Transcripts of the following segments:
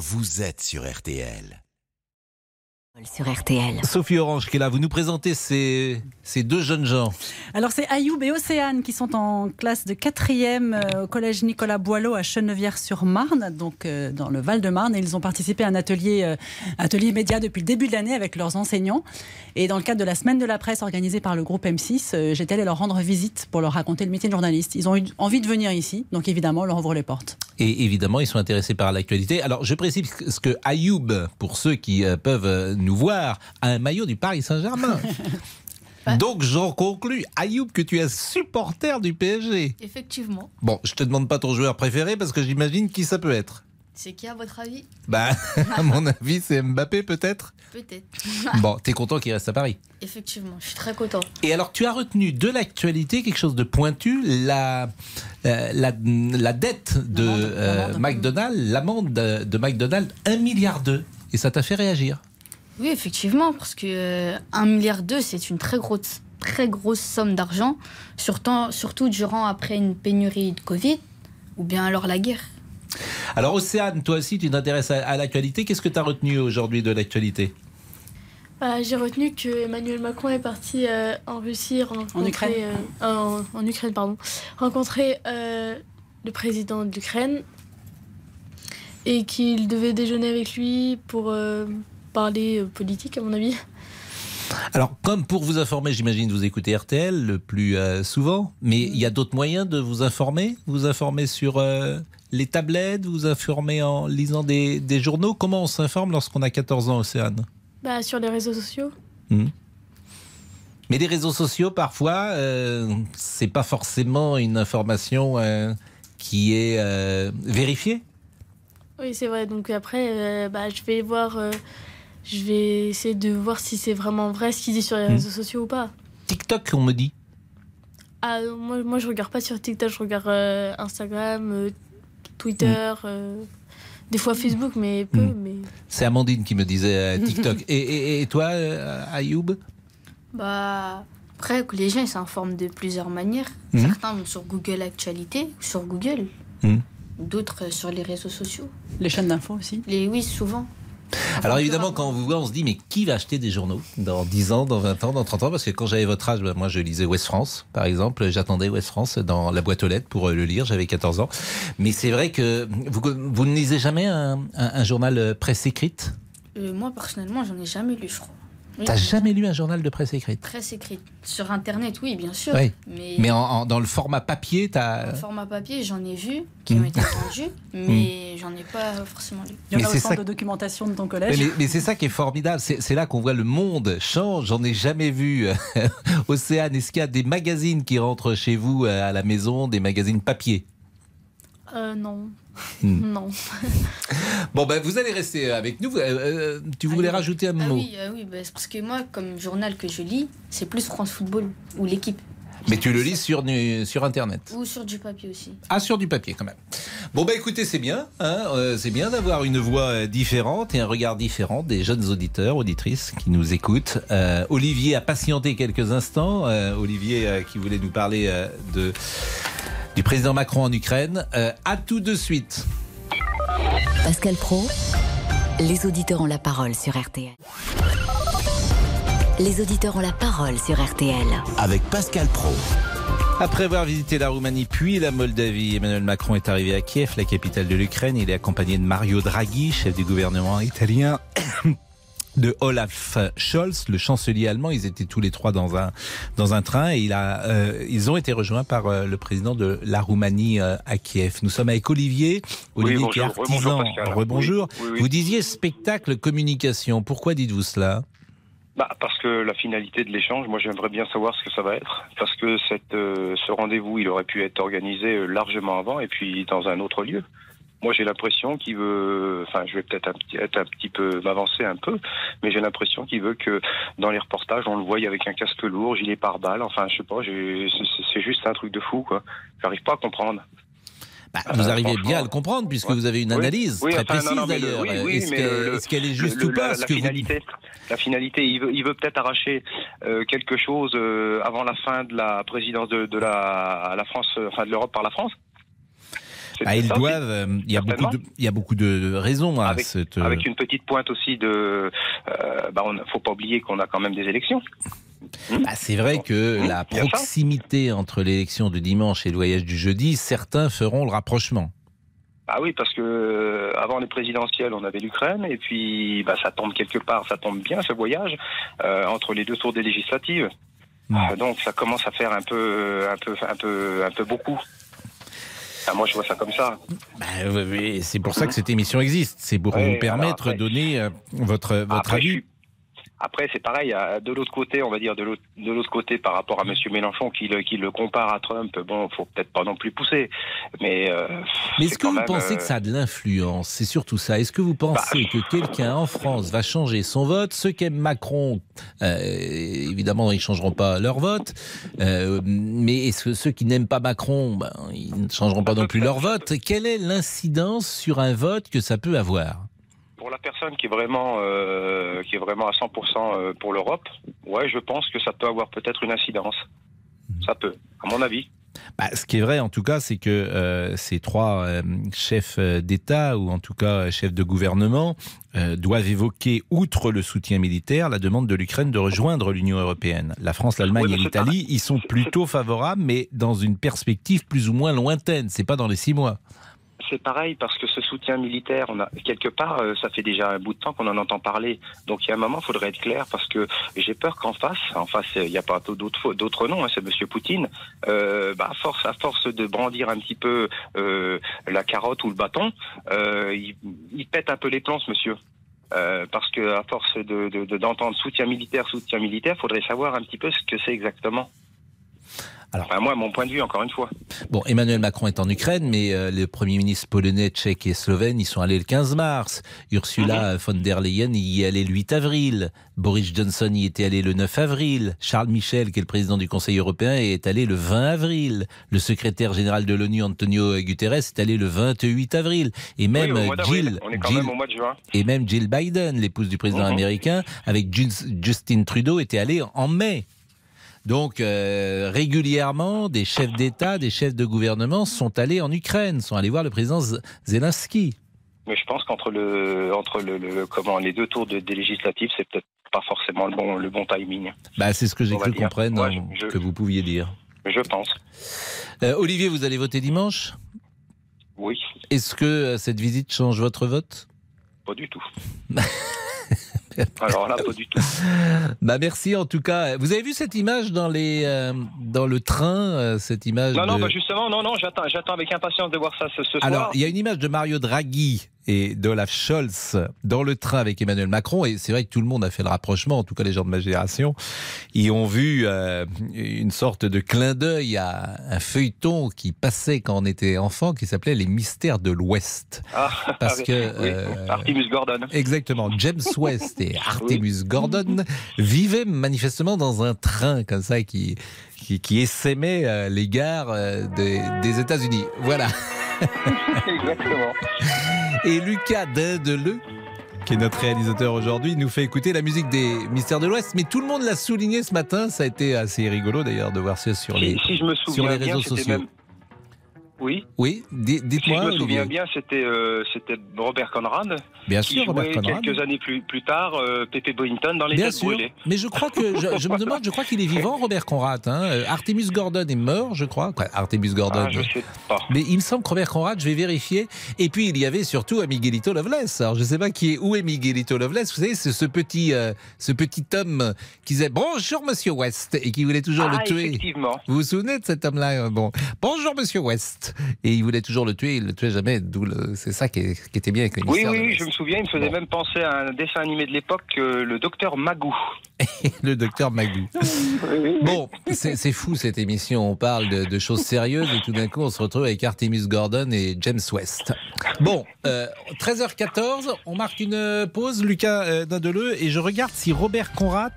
vous êtes sur RTL sur RTL. Sophie Orange qui est là, vous nous présentez ces, ces deux jeunes gens. Alors c'est Ayoub et Océane qui sont en classe de 4e euh, au collège Nicolas Boileau à Chenevière-sur-Marne, donc euh, dans le Val-de-Marne. Et ils ont participé à un atelier, euh, atelier média depuis le début de l'année avec leurs enseignants. Et dans le cadre de la semaine de la presse organisée par le groupe M6, j'étais allée leur rendre visite pour leur raconter le métier de journaliste. Ils ont eu envie de venir ici, donc évidemment on leur ouvre les portes. Et évidemment ils sont intéressés par l'actualité. Alors je précise ce que Ayoub, pour ceux qui peuvent nous voir un maillot du Paris Saint-Germain. Donc j'en conclus, Ayoub, que tu es supporter du PSG. Effectivement. Bon, je te demande pas ton joueur préféré parce que j'imagine qui ça peut être. C'est qui à votre avis Bah, à mon avis, c'est Mbappé peut-être Peut-être. bon, t'es content qu'il reste à Paris Effectivement, je suis très content. Et alors, tu as retenu de l'actualité quelque chose de pointu, la, la, la, dette de euh, McDonald's, l'amende de, de McDonald's, 1 milliard d'euros. Et ça t'a fait réagir oui, effectivement, parce que euh, 1 milliard d'euros, c'est une très grosse, très grosse somme d'argent, surtout, surtout durant après une pénurie de Covid ou bien alors la guerre. Alors Océane, toi aussi, tu t'intéresses à, l'actualité. Qu'est-ce que tu as retenu aujourd'hui de l'actualité? Bah, J'ai retenu que Emmanuel Macron est parti euh, en Russie rencontrer, en Ukraine, euh, en, Ukraine pardon, rencontrer euh, le président de l'Ukraine et qu'il devait déjeuner avec lui pour parler euh, politique, à mon avis. Alors, comme pour vous informer, j'imagine vous écoutez RTL le plus euh, souvent, mais il y a d'autres moyens de vous informer? Vous informer sur euh, les tablettes, vous informer en lisant des, journaux? Comment on s'informe lorsqu'on a 14 ans, Océane? Bah, Sur les réseaux sociaux. Hmm. Mais les réseaux sociaux, parfois, c'est pas forcément une information qui est vérifiée. Oui, c'est vrai. Donc après, bah, je vais voir je vais essayer de voir si c'est vraiment vrai ce qu'il dit sur les hmm. réseaux sociaux ou pas. TikTok, on me dit. Ah, moi, moi je regarde pas sur TikTok, je regarde euh, Instagram, euh, Twitter, hmm. euh, des fois Facebook, mais peu. Hmm. Mais... C'est Amandine qui me disait TikTok. et, et, toi, Ayoub? Bah. Après, les gens s'informent de plusieurs manières. Certains vont sur Google Actualité, sur Google. D'autres sur les réseaux sociaux. Les chaînes d'infos aussi les, Oui, souvent. Alors évidemment, quand on vous voit, on se dit, mais qui va acheter des journaux dans 10 ans, dans 20 ans, dans 30 ans? Parce que quand j'avais votre âge, bah, moi je lisais Ouest France, par exemple. J'attendais Ouest France dans la boîte aux lettres pour euh, le lire, j'avais 14 ans. Mais c'est vrai que vous, vous, ne lisez jamais un, journal euh, presse écrite? Euh, Moi, personnellement, j'en ai jamais lu, je crois. T'as jamais lu un journal de presse écrite Presse écrite. Sur Internet, oui, bien sûr. Mais, mais dans le format papier, t'as... Dans le format papier, j'en ai vu, qui ont hmm. été vendus, mais hmm. j'en ai pas forcément lu. Il y a le centre de documentation de ton collège. Mais, c'est ça qui est formidable. C'est là qu'on voit le monde change. J'en ai jamais vu. Océane, est-ce qu'il y a des magazines qui rentrent chez vous euh, à la maison, des magazines papier? Euh, non. Hmm. Non. bon, ben, vous allez rester avec nous. Euh, euh, tu voulais ah rajouter un ah mot? Oui, oui bah, parce que moi, comme journal que je lis, c'est plus France Football ou l'équipe. Mais tu le lis sur, sur Internet Ou sur du papier aussi. Ah, sur du papier quand même. Bon, bah écoutez, c'est bien. Hein c'est bien d'avoir une voix différente et un regard différent des jeunes auditeurs, auditrices qui nous écoutent. Olivier a patienté quelques instants. Olivier qui voulait nous parler de du président Macron en Ukraine. Euh, à tout de suite. Pascal Pro, les auditeurs ont la parole sur RTL. Les auditeurs ont la parole sur RTL. Avec Pascal Pro. Après avoir visité la Roumanie puis la Moldavie, Emmanuel Macron est arrivé à Kiev, la capitale de l'Ukraine. Il est accompagné de Mario Draghi, chef du gouvernement italien de Olaf Scholz, le chancelier allemand. Ils étaient tous les trois dans un dans un train et il a euh, ils ont été rejoints par euh, le président de la Roumanie euh, à Kiev. Nous sommes avec Olivier, Olivier qui est artisan. Rebonjour. Vous disiez spectacle communication. Pourquoi dites-vous cela? Bah, parce que la finalité de l'échange, moi j'aimerais bien savoir ce que ça va être, parce que cette, ce rendez-vous, il aurait pu être organisé largement avant et puis dans un autre lieu. Moi, j'ai l'impression qu'il veut, enfin, je vais peut-être être un petit peu m'avancer un peu, mais j'ai l'impression qu'il veut que dans les reportages, on le voie avec un casque lourd, gilet pare-balles. Enfin, je sais pas, c'est juste un truc de fou, quoi. J'arrive pas à comprendre. Bah, vous euh, arrivez bien à le comprendre puisque vous avez une analyse très précise d'ailleurs. Est-ce qu'elle est, juste ou pas la, finalité, la finalité, il veut, il veut peut-être arracher euh, quelque chose euh, avant la fin de la présidence de, de la, la France, enfin de l'Europe par la France. Ah, ils doivent. euh, Il y a beaucoup de, il y a beaucoup de raisons à Avec- cette. euh, Avec une petite pointe aussi de. Euh, bah, on faut pas oublier qu'on a quand même des élections. Bah, c'est vrai que Mmh, la il y a ça. proximité entre l'élection de dimanche et le voyage du jeudi, certains feront le rapprochement. Ah oui, parce que euh, avant les présidentielles, on avait l'Ukraine, et puis bah, ça tombe quelque part, ça tombe bien ce voyage euh, entre les deux tours des législatives. Mm. Euh, Donc ça commence à faire un peu, un peu, un peu, un peu beaucoup. Ah, moi, je vois ça comme ça. Bah, c'est pour ça que cette émission existe. C'est pour Ouais, vous permettre de donner euh, votre, votre Après, avis. Après, c'est pareil. à- De l'autre côté, on va dire de l'autre côté par rapport à Monsieur Mélenchon qui le, qui le compare à Trump. Bon, faut peut-être pas non plus pousser, mais. euh, Mais est-ce que vous même, pensez euh, que ça a de l'influence? C'est surtout ça. Est-ce que vous pensez Bah. que quelqu'un en France va changer son vote? Ceux qui aiment Macron, euh, évidemment, ils changeront pas leur vote. Euh, mais est-ce que ceux qui n'aiment pas Macron, ben, ils ne changeront pas non plus leur vote? Quelle est l'incidence sur un vote que ça peut avoir? Pour la personne qui est vraiment, euh, qui est vraiment à 100% euh, pour l'Europe, ouais, je pense que ça peut avoir peut-être une incidence. Ça peut, à mon avis. Bah, ce qui est vrai, en tout cas, c'est que euh, ces trois euh, chefs d'État, ou en tout cas chefs de gouvernement, euh, doivent évoquer, outre le soutien militaire, la demande de l'Ukraine de rejoindre l'Union européenne. La France, l'Allemagne Oui, et l'Italie y sont plutôt favorables, mais dans une perspective plus ou moins lointaine. C'est pas dans les six mois. C'est pareil parce que ce soutien militaire, on a quelque part, euh, ça fait déjà un bout de temps qu'on en entend parler. Donc il y a un moment, il faudrait être clair parce que j'ai peur qu'en face, en face, il n'y a pas d'autres d'autres noms, hein, c'est Monsieur Poutine. Euh, bah, à force, de brandir un petit peu euh, la carotte ou le bâton, il, il pète un peu les ce monsieur. Parce que à force de de- de- d'entendre soutien militaire, soutien militaire, faudrait savoir un petit peu ce que c'est exactement. Alors- Enfin, moi, mon point de vue, encore une fois. Bon, Emmanuel Macron est en Ukraine, mais euh, les premiers ministres polonais, tchèques et slovènes y sont allés le 15 mars. Ursula von der Leyen y est allée le 8 avril. Boris Johnson y était allé le 9 avril. Charles Michel, qui est le président du Conseil européen, est allé le 20 avril. Le secrétaire général de l'ONU, Antonio Guterres, est allé le 28 avril. Et même Oui. Jill, on est quand Jill- même au mois de juin. et même Jill Biden, l'épouse du président Mhm. américain, avec Jus- Justin Trudeau, était allée en mai. Donc euh, régulièrement, des chefs d'État, des chefs de gouvernement sont allés en Ukraine, sont allés voir le président Zelensky. Mais je pense qu'entre le, entre le, le- comment, les deux tours de, des législatives, c'est peut-être pas forcément le bon, le bon timing. Bah, c'est ce que j'ai cru comprendre Ouais, je- que vous pouviez dire. Je pense. Euh, Olivier, vous allez voter dimanche? Oui, Est-ce que euh, cette visite change votre vote? Pas du tout. Alors là, pas du tout. Bah merci en tout cas. Vous avez vu cette image dans les euh, dans le train, euh, cette image Non, non, bah justement, non, non, j'attends, j'attends avec impatience de voir ça ce, ce Alors, soir. il y a une image de Mario Draghi et d'Olaf Scholz dans le train avec Emmanuel Macron. Et c'est vrai que tout le monde a fait le rapprochement, en tout cas les gens de ma génération. Ils ont vu euh, une sorte de clin d'œil à un feuilleton qui passait quand on était enfant, qui s'appelait Les Mystères de l'Ouest. Ah, Parce avec- que... oui, euh, Artemus Gordon. Exactement. James West et Artemus Gordon vivaient manifestement dans un train comme ça qui, qui, qui essaimait euh, les gares des, des États-Unis. Voilà. Exactement. Et Lucas Dindeleu, qui est notre réalisateur aujourd'hui, nous fait écouter la musique des Mystères de l'Ouest. Mais tout le monde l'a souligné ce matin. Ça a été assez rigolo d'ailleurs de voir ça sur les. Si, si je me souviens les bien, réseaux sociaux. même- Oui. Oui, di- Si je dites-moi. me souviens bien, c'était euh, c'était Robert Conrad Bien qui sûr, Robert Conrad. quelques années plus, plus tard euh, Pepe Boynton dans les Bien sûr, brûlées. mais je crois que je, je me demande, je crois qu'il est vivant, Robert Conrad. Hein. Euh, Artemus Gordon est mort, je crois. Quoi, Artemus Gordon. Ah, je sais pas. Mais il me semble que Robert Conrad, je vais vérifier. Et puis il y avait surtout Miguelito Loveless. Alors je ne sais pas qui est où est Miguelito Loveless. Vous savez, c'est ce petit, euh, ce petit homme qui disait bonjour Monsieur West et qui voulait toujours ah, le tuer. effectivement. Vous vous souvenez de cet homme-là Bon, bonjour Monsieur West. Et il voulait toujours le tuer. Il le tuait jamais. D'où le... c'est ça qui, est- qui était bien avec les Oui, oui, l'Ouest. je me souviens, il me faisait Bon. même penser à un dessin animé de l'époque, euh, le docteur Magou. le docteur Magou. Bon, c'est fou cette émission. On parle de, de choses sérieuses et tout d'un coup, on se retrouve avec Artemis Gordon et James West. Bon, euh, 13h14, on marque une euh, pause, Lucas euh, Dindeleu, et je regarde si Robert Conrad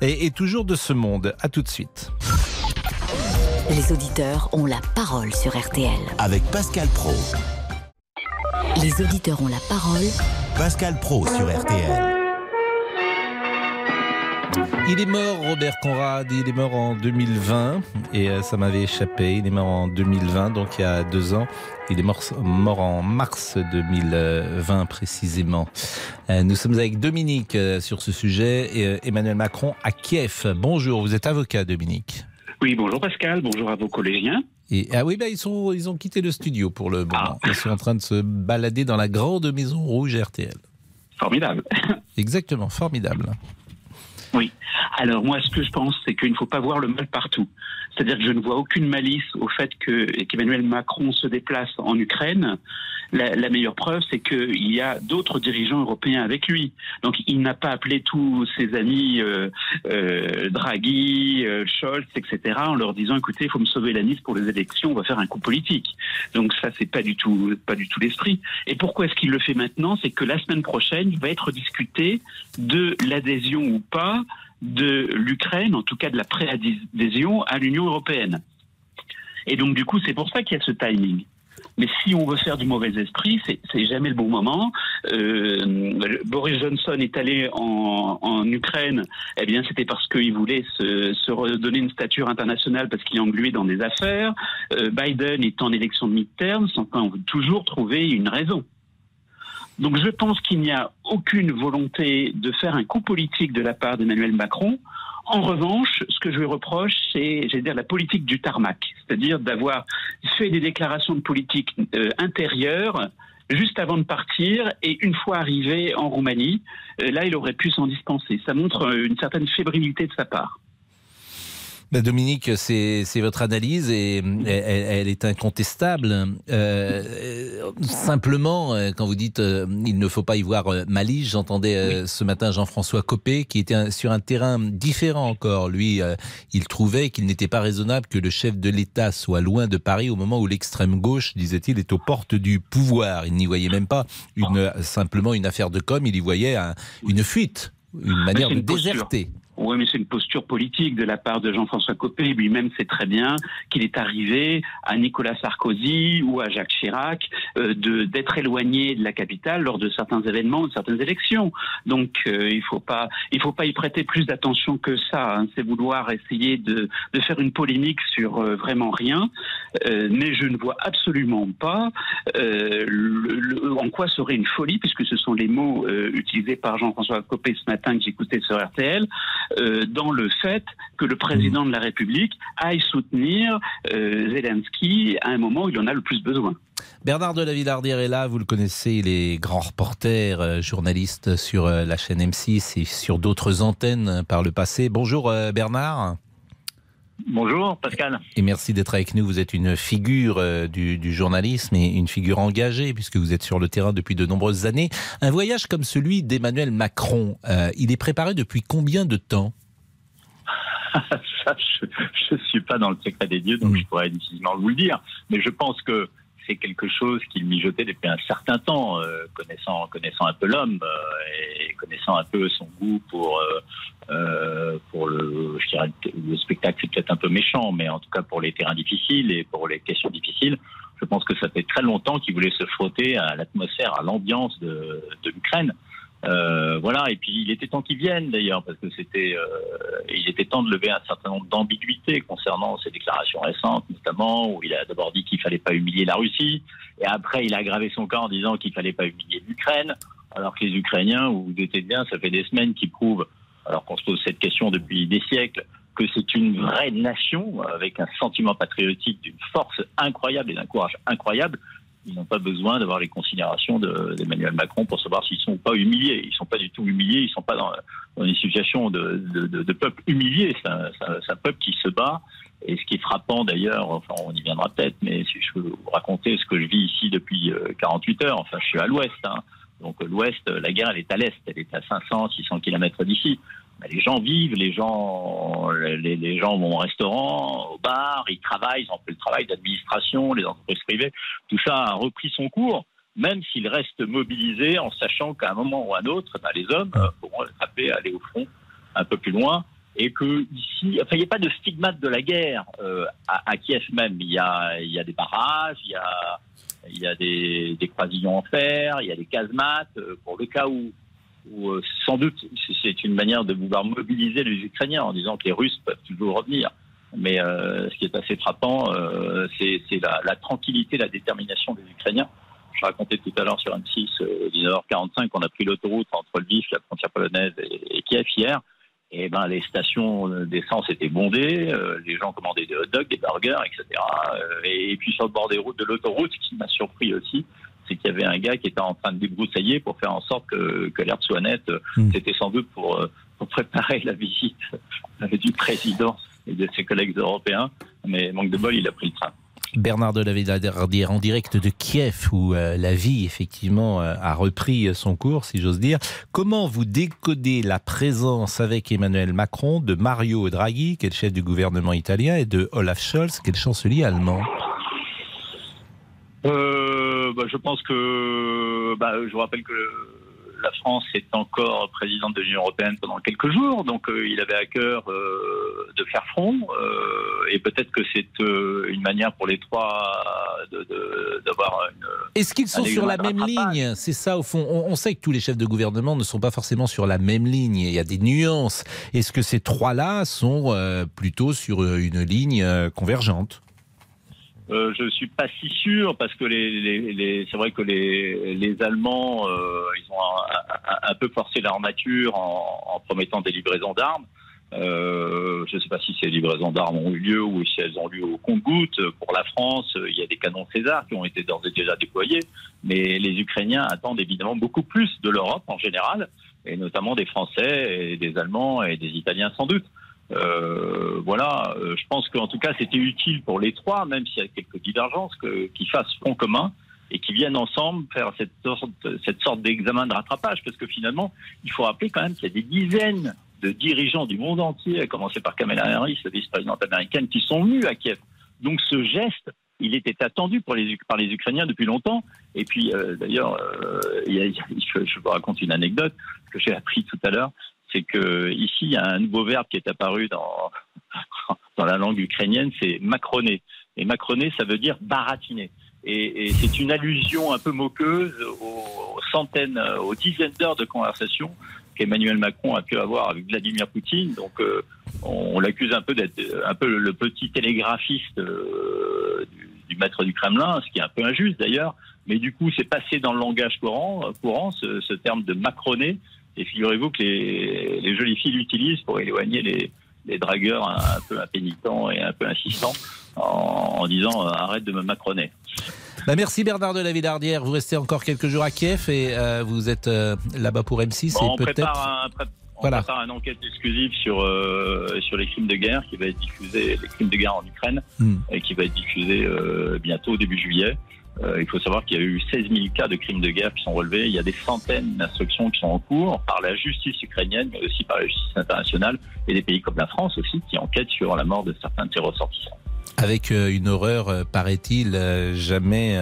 est, est toujours de ce monde. À tout de suite. Les auditeurs ont la parole sur RTL. Avec Pascal Pro. Les auditeurs ont la parole Pascal Pro sur RTL. Il est mort, Robert Conrad. Il est mort en 2020 et euh, ça m'avait échappé. Il est mort en 2020, donc il y a deux ans. Il est mort, mort en mars 2020 précisément. Euh, nous sommes avec Dominique euh, sur ce sujet et Emmanuel Macron à Kiev. Bonjour, vous êtes avocat, Dominique. Oui, bonjour Pascal, bonjour à vos collégiens. Et, ah oui, bah, ils, sont, ils ont quitté le studio pour le moment. Ah. Ils sont en train de se balader dans la grande maison rouge RTL. Formidable. Exactement, formidable. Oui. Alors moi, ce que je pense, c'est qu'il ne faut pas voir le mal partout. C'est-à-dire que je ne vois aucune malice au fait que qu'Emmanuel Macron se déplace en Ukraine. La, meilleure preuve, c'est qu'il y a d'autres dirigeants européens avec lui. Donc il n'a pas appelé tous ses amis euh, euh, Draghi, euh, Scholz, etc. en leur disant écoutez, il faut me sauver la Nice pour les élections, on va faire un coup politique. Donc ça, c'est pas du tout pas du tout l'esprit. Et pourquoi est-ce qu'il le fait maintenant? C'est que la semaine prochaine, il va être discuté de l'adhésion ou pas de l'Ukraine, en tout cas de la préadhésion à l'Union européenne. Et donc du coup, c'est pour ça qu'il y a ce timing. Mais si on veut faire du mauvais esprit, c'est jamais le bon moment. Euh, Boris Johnson est allé en, Ukraine, eh bien c'était parce qu'il voulait se, redonner une stature internationale parce qu'il est englué dans des affaires. Euh, Biden est en élection de midterm, sans toujours trouver une raison. Donc je pense qu'il n'y a aucune volonté de faire un coup politique de la part d'Emmanuel Macron. En revanche, ce que je lui reproche, c'est, dire, la politique du tarmac, c'est-à-dire d'avoir fait des déclarations de politique euh, intérieure juste avant de partir et une fois arrivé en Roumanie, euh, là, il aurait pu s'en dispenser. Ça montre euh, une certaine fébrilité de sa part. Ben, Dominique, c'est votre analyse et elle, est incontestable. Euh, simplement, euh, quand vous dites euh, il ne faut pas y voir malice, j'entendais ce matin Jean-François Copé qui était sur un terrain différent encore. Lui, il trouvait qu'il n'était pas raisonnable que le chef de l'État soit loin de Paris au moment où l'extrême gauche, disait-il, est aux portes du pouvoir. Il n'y voyait même pas une, simplement une affaire de com, il y voyait une fuite, une manière de déserter. Oui, mais c'est une posture politique de la part de Jean-François Copé. Lui-même sait très bien qu'il est arrivé à Nicolas Sarkozy ou à Jacques Chirac euh, d'être éloigné de la capitale lors de certains événements, de certaines élections. Donc euh, il faut pas il faut pas y prêter plus d'attention que ça. Hein. C'est vouloir essayer de, de faire une polémique sur euh, vraiment rien. Mais je ne vois absolument pas en quoi serait une folie, puisque ce sont les mots utilisés par Jean-François Copé ce matin que j'écoutais sur RTL. Euh, dans le fait que le président de la République aille soutenir euh, Zelensky à un moment où il en a le plus besoin. Bernard de la Villardière est là, vous le connaissez, il est grand reporter, euh, journaliste sur la chaîne M6 et sur d'autres antennes par le passé. Bonjour Bernard. Bonjour Pascal. Et merci d'être avec nous. Vous êtes une figure du, journalisme et une figure engagée puisque vous êtes sur le terrain depuis de nombreuses années. Un voyage comme celui d'Emmanuel Macron, il est préparé depuis combien de temps? Ça, je ne suis pas dans le secret des dieux, donc mm. je pourrais difficilement vous le dire. Mais je pense que quelque chose qu'il mijotait depuis un certain temps, euh, connaissant, connaissant un peu l'homme euh, et connaissant un peu son goût pour, euh, pour le, spectacle, c'est peut-être un peu méchant, mais en tout cas pour les terrains difficiles et pour les questions difficiles, je pense que ça fait très longtemps qu'il voulait se frotter à l'atmosphère, à l'ambiance de l'Ukraine. Euh, voilà, et puis il était temps qu'ils viennent d'ailleurs, parce que c'était, euh, il était temps de lever un certain nombre d'ambiguïtés concernant ses déclarations récentes, notamment où il a d'abord dit qu'il fallait pas humilier la Russie, et après il a aggravé son cas en disant qu'il fallait pas humilier l'Ukraine, alors que les Ukrainiens, vous vous doutez bien, ça fait des semaines qu'ils prouvent, alors qu'on se pose cette question depuis des siècles, que c'est une vraie nation avec un sentiment patriotique d'une force incroyable et d'un courage incroyable ils n'ont pas besoin d'avoir les considérations d'Emmanuel Macron pour savoir s'ils sont pas humiliés. Ils sont pas du tout humiliés. Ils sont pas dans, une situation de, peuple humilié. C'est un, peuple qui se bat. Et ce qui est frappant d'ailleurs, enfin on y viendra peut-être, mais si je peux vous raconter ce que je vis ici depuis 48 euh, heures. Enfin, je suis à l'ouest. Hein. Donc l'ouest, la guerre, elle est à l'est. Elle est à 500, 600 kilomètres d'ici. Bah, les gens vivent, les gens, les, gens vont au restaurant, au bar, ils travaillent, ils ont fait le travail d'administration, les entreprises privées. Tout ça a repris son cours, même s'ils restent mobilisés en sachant qu'à un moment ou à un autre, bah, les hommes euh, pourront taper, aller au front un peu plus loin. Et que ici, enfin, il n'y a pas de stigmate de la guerre euh, à, Kiev même. Il y a, y a des barrages, il y a, y a des, des croisillons en fer, il y a des casemates euh, pour le cas où où euh, sans doute c'est une manière de vouloir mobiliser les Ukrainiens en disant que les Russes peuvent toujours revenir. Mais euh, ce qui est assez frappant, euh, c'est la, tranquillité, la détermination des Ukrainiens. Je racontais tout à l'heure sur M6, 19h45, qu'on a pris l'autoroute entre Lviv, la frontière polonaise, et, et Kiev hier. Et ben les stations d'essence étaient bondées, les gens commandaient des hot dogs, des burgers, etc. et, puis sur le bord des routes de l'autoroute, ce qui m'a surpris aussi, c'est qu'il y avait un gars qui était en train de débroussailler pour faire en sorte que, que l'herbe soit nette. Hmm. C'était sans doute pour, euh, pour, préparer la visite du président et de ses collègues européens. Mais manque de bol, il a pris le train. Bernard de la en direct de Kiev où euh, la vie effectivement euh, a repris son cours si j'ose dire. Comment vous décodez la présence avec Emmanuel Macron de Mario Draghi qui est le chef du gouvernement italien et de Olaf Scholz qui est le chancelier allemand? Euh, bah, Je pense que, bah, je vous rappelle que la France est encore présidente de l'Union européenne pendant quelques jours, donc euh, il avait à cœur euh, de faire front, euh, et peut-être que c'est une manière pour les trois d'avoir une. Est-ce qu'ils sont sur la même ligne? C'est ça au fond. On, on, sait que tous les chefs de gouvernement ne sont pas forcément sur la même ligne. Il y a des nuances. Est-ce que ces trois-là sont plutôt sur une ligne convergente? Euh, je suis pas si sûr parce que les, les, les c'est vrai que les, les Allemands euh, ils ont un, peu forcé l'armature en, en promettant des livraisons d'armes. Euh, je ne sais pas si ces livraisons d'armes ont eu lieu ou si elles ont lieu au compte-gouttes. Pour la France, il y a des canons César qui ont été d'ores et déjà déployés, mais les Ukrainiens attendent évidemment beaucoup plus de l'Europe en général, et notamment des Français et des Allemands et des Italiens sans doute. Euh, voilà, euh, je pense qu'en tout cas c'était utile pour les trois, même s'il y a quelques divergences, qu'ils fassent front commun et qu'ils viennent ensemble faire cette sorte, cette sorte d'examen de rattrapage, parce que finalement, il faut rappeler quand même qu'il y a des dizaines de dirigeants du monde entier, à commencer par Kamala Harris, la vice-présidente américaine, qui sont venus à Kiev. Donc ce geste, il était attendu les, par les Ukrainiens depuis longtemps. Et puis, euh, d'ailleurs, euh, je, je, vous raconte une anecdote que j'ai appris tout à l'heure c'est que ici il y a un nouveau verbe qui est apparu dans dans la langue ukrainienne, c'est macroner. Et macroner, ça veut dire baratiner. Et, c'est une allusion un peu moqueuse aux, centaines, aux dizaines d'heures de conversation qu'Emmanuel Macron a pu avoir avec Vladimir Poutine. Donc, euh, on, l'accuse un peu d'être un peu le petit télégraphiste euh, du, du, maître du Kremlin, ce qui est un peu injuste d'ailleurs. Mais du coup, c'est passé dans le langage courant, courant ce, ce terme de macroner et figurez-vous que les, les, jolies filles l'utilisent pour éloigner les, les, dragueurs un, peu impénitents et un peu insistants en, disant euh, arrête de me macroner. Bah merci Bernard de la Villardière. Vous restez encore quelques jours à Kiev et euh, vous êtes euh, là-bas pour M6 bon, et peut-être. On voilà. prépare une enquête exclusive sur euh, sur les crimes de guerre qui va être diffusée, les crimes de guerre en Ukraine, hmm. et qui va être diffusée bientôt début juillet. Euh, il faut savoir qu'il y a eu 16 000 cas de crimes de guerre qui sont relevés. Il y a des centaines d'instructions qui sont en cours par la justice ukrainienne, mais aussi par la justice internationale et des pays comme la France aussi qui enquêtent sur la mort de certains de ses ressortissants avec euh, une horreur, euh, paraît-il, jamais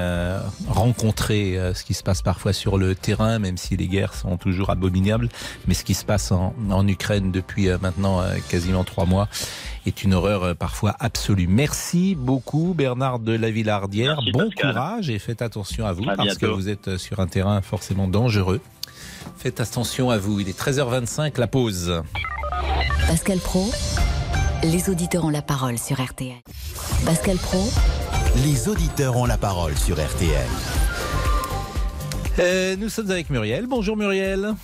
rencontrée. Ce qui se passe parfois sur le terrain, même si les guerres sont toujours abominables, mais ce qui se passe en, en Ukraine depuis maintenant quasiment trois mois est une horreur euh, parfois absolue. Merci beaucoup Bernard de la Villardière. bon courage et faites attention à vous parce que vous êtes euh, sur un terrain forcément dangereux. Faites attention à vous. Il est 13h25, la pause. Pascal Pro, les auditeurs ont la parole sur RTL. Pascal Pro, les auditeurs ont la parole sur RTL. Euh, nous sommes avec Muriel. Bonjour Muriel.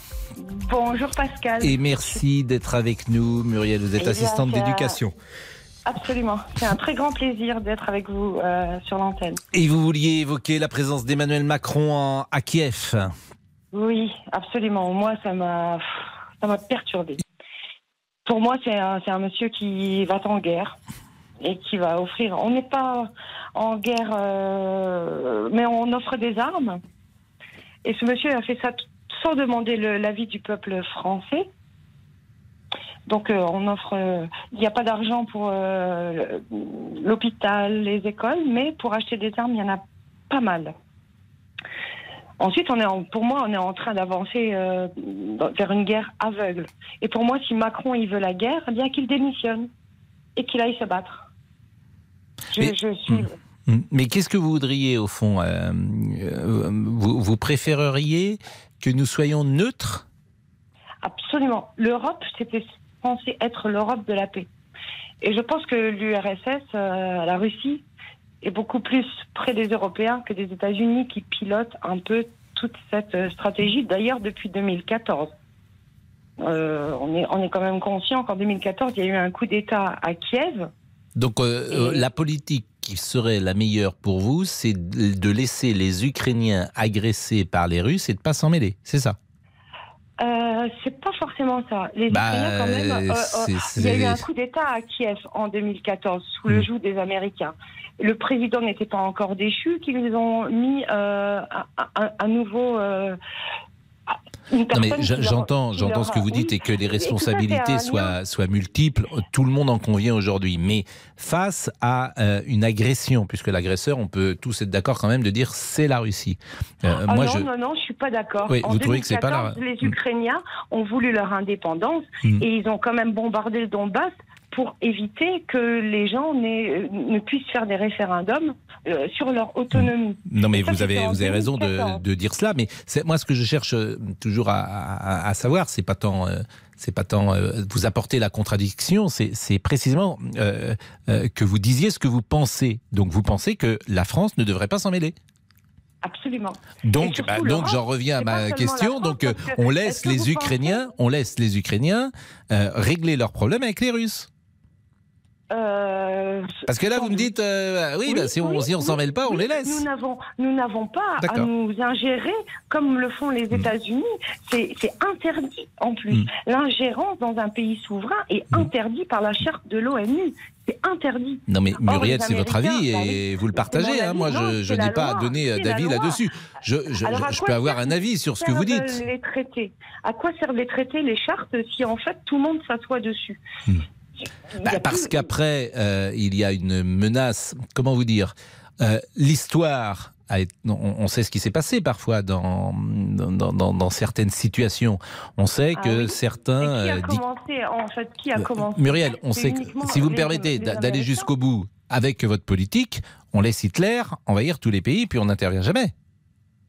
Bonjour Pascal. Et merci d'être avec nous, Muriel. Vous êtes eh assistante d'éducation. Absolument. C'est un très grand plaisir d'être avec vous euh, sur l'antenne. Et vous vouliez évoquer la présence d'Emmanuel Macron à Kiev Oui, absolument. Moi, ça m'a, ça m'a perturbé. Pour moi, c'est un, un monsieur qui va en guerre et qui va offrir. On n'est pas en guerre, euh, mais on offre des armes. Et ce monsieur a fait ça sans demander l'avis du peuple français. Donc euh, on offre, euh, il n'y a pas d'argent pour l'hôpital, les écoles, mais pour acheter des armes, il y en a pas mal. Ensuite, on est pour moi, on est en train d'avancer vers une guerre aveugle. Et pour moi, si Macron il veut la guerre, eh bien qu'il démissionne et qu'il aille se battre. Je, suis. Hmm. Hmm. Mais qu'est-ce que vous voudriez au fond vous, vous, préféreriez que nous soyons neutres? Absolument. L'Europe, c'était censé être l'Europe de la paix. Et je pense que l'URSS, euh, la Russie, est beaucoup plus près des Européens que des États-Unis qui pilotent un peu toute cette euh, stratégie, d'ailleurs depuis 2014. Euh, on, est, on est quand même conscient qu'en 2014, il y a eu un coup d'État à Kiev. Donc euh, la politique qui serait la meilleure pour vous, c'est de laisser les Ukrainiens agressés par les Russes et de pas s'en mêler, c'est ça? Euh, c'est pas forcément ça. Les bah, Ukrainiens, quand même, euh, euh, il y a eu un coup d'État à Kiev en 2014 sous le hmm. joug des Américains. Le président n'était pas encore déchu, qu'ils ont mis un, nouveau non mais j'entends, j'entends ce que vous dites et que les responsabilités soient, soient multiples. Tout le monde en convient aujourd'hui. Mais face à euh, une agression, puisque l'agresseur, on peut tous être d'accord quand même de dire c'est la Russie. Euh, ah moi, non, je... non, non, je suis pas d'accord. Oui, vous trouvez que c'est pas la... Les Ukrainiens ont voulu leur indépendance hmm. et ils ont quand même bombardé le Donbass pour éviter que les gens ne puissent faire des référendums euh, sur leur autonomie. Non, mais vous avez, vous avez raison de, de, dire cela. Mais moi, ce que je cherche euh, toujours à, à, à savoir, c'est pas tant. Euh, c'est pas tant vous apporter la contradiction, c'est précisément que vous disiez ce que vous pensez. Donc vous pensez que la France ne devrait pas s'en mêler Absolument. Donc, bah, donc j'en reviens à ma question. Donc, on laisse les Ukrainiens, on laisse les Ukrainiens régler leurs problèmes avec les Russes. Euh, Parce que là, vous me dites, euh, oui, bah, si on si s'en mêle pas, on les laisse. Nous n'avons, nous n'avons pas à nous ingérer comme le font les hmm. États-Unis. C'est, interdit en plus. Hmm. L'ingérence dans un pays souverain est hmm. interdit par la charte de l'ONU. C'est interdit. Non mais Muriel, c'est votre avis et vous le partagez. Hein. Moi, je, n'ai pas à donner d'avis là-dessus. Je, je peux avoir un avis sur ce que vous dites. Les traités? À quoi servent les traités, les chartes, si en fait tout le monde s'assoit dessus? Bah, parce qu'après, euh, il y a une menace, comment vous dire euh, L'histoire on, sait ce qui s'est passé parfois dans dans, certaines situations. On sait ah que certains. qui a euh, commencé, en fait, qui a commencé? Muriel, on sait si vous me permettez d'aller jusqu'au bout avec votre politique, on laisse Hitler envahir tous les pays, puis on n'intervient jamais.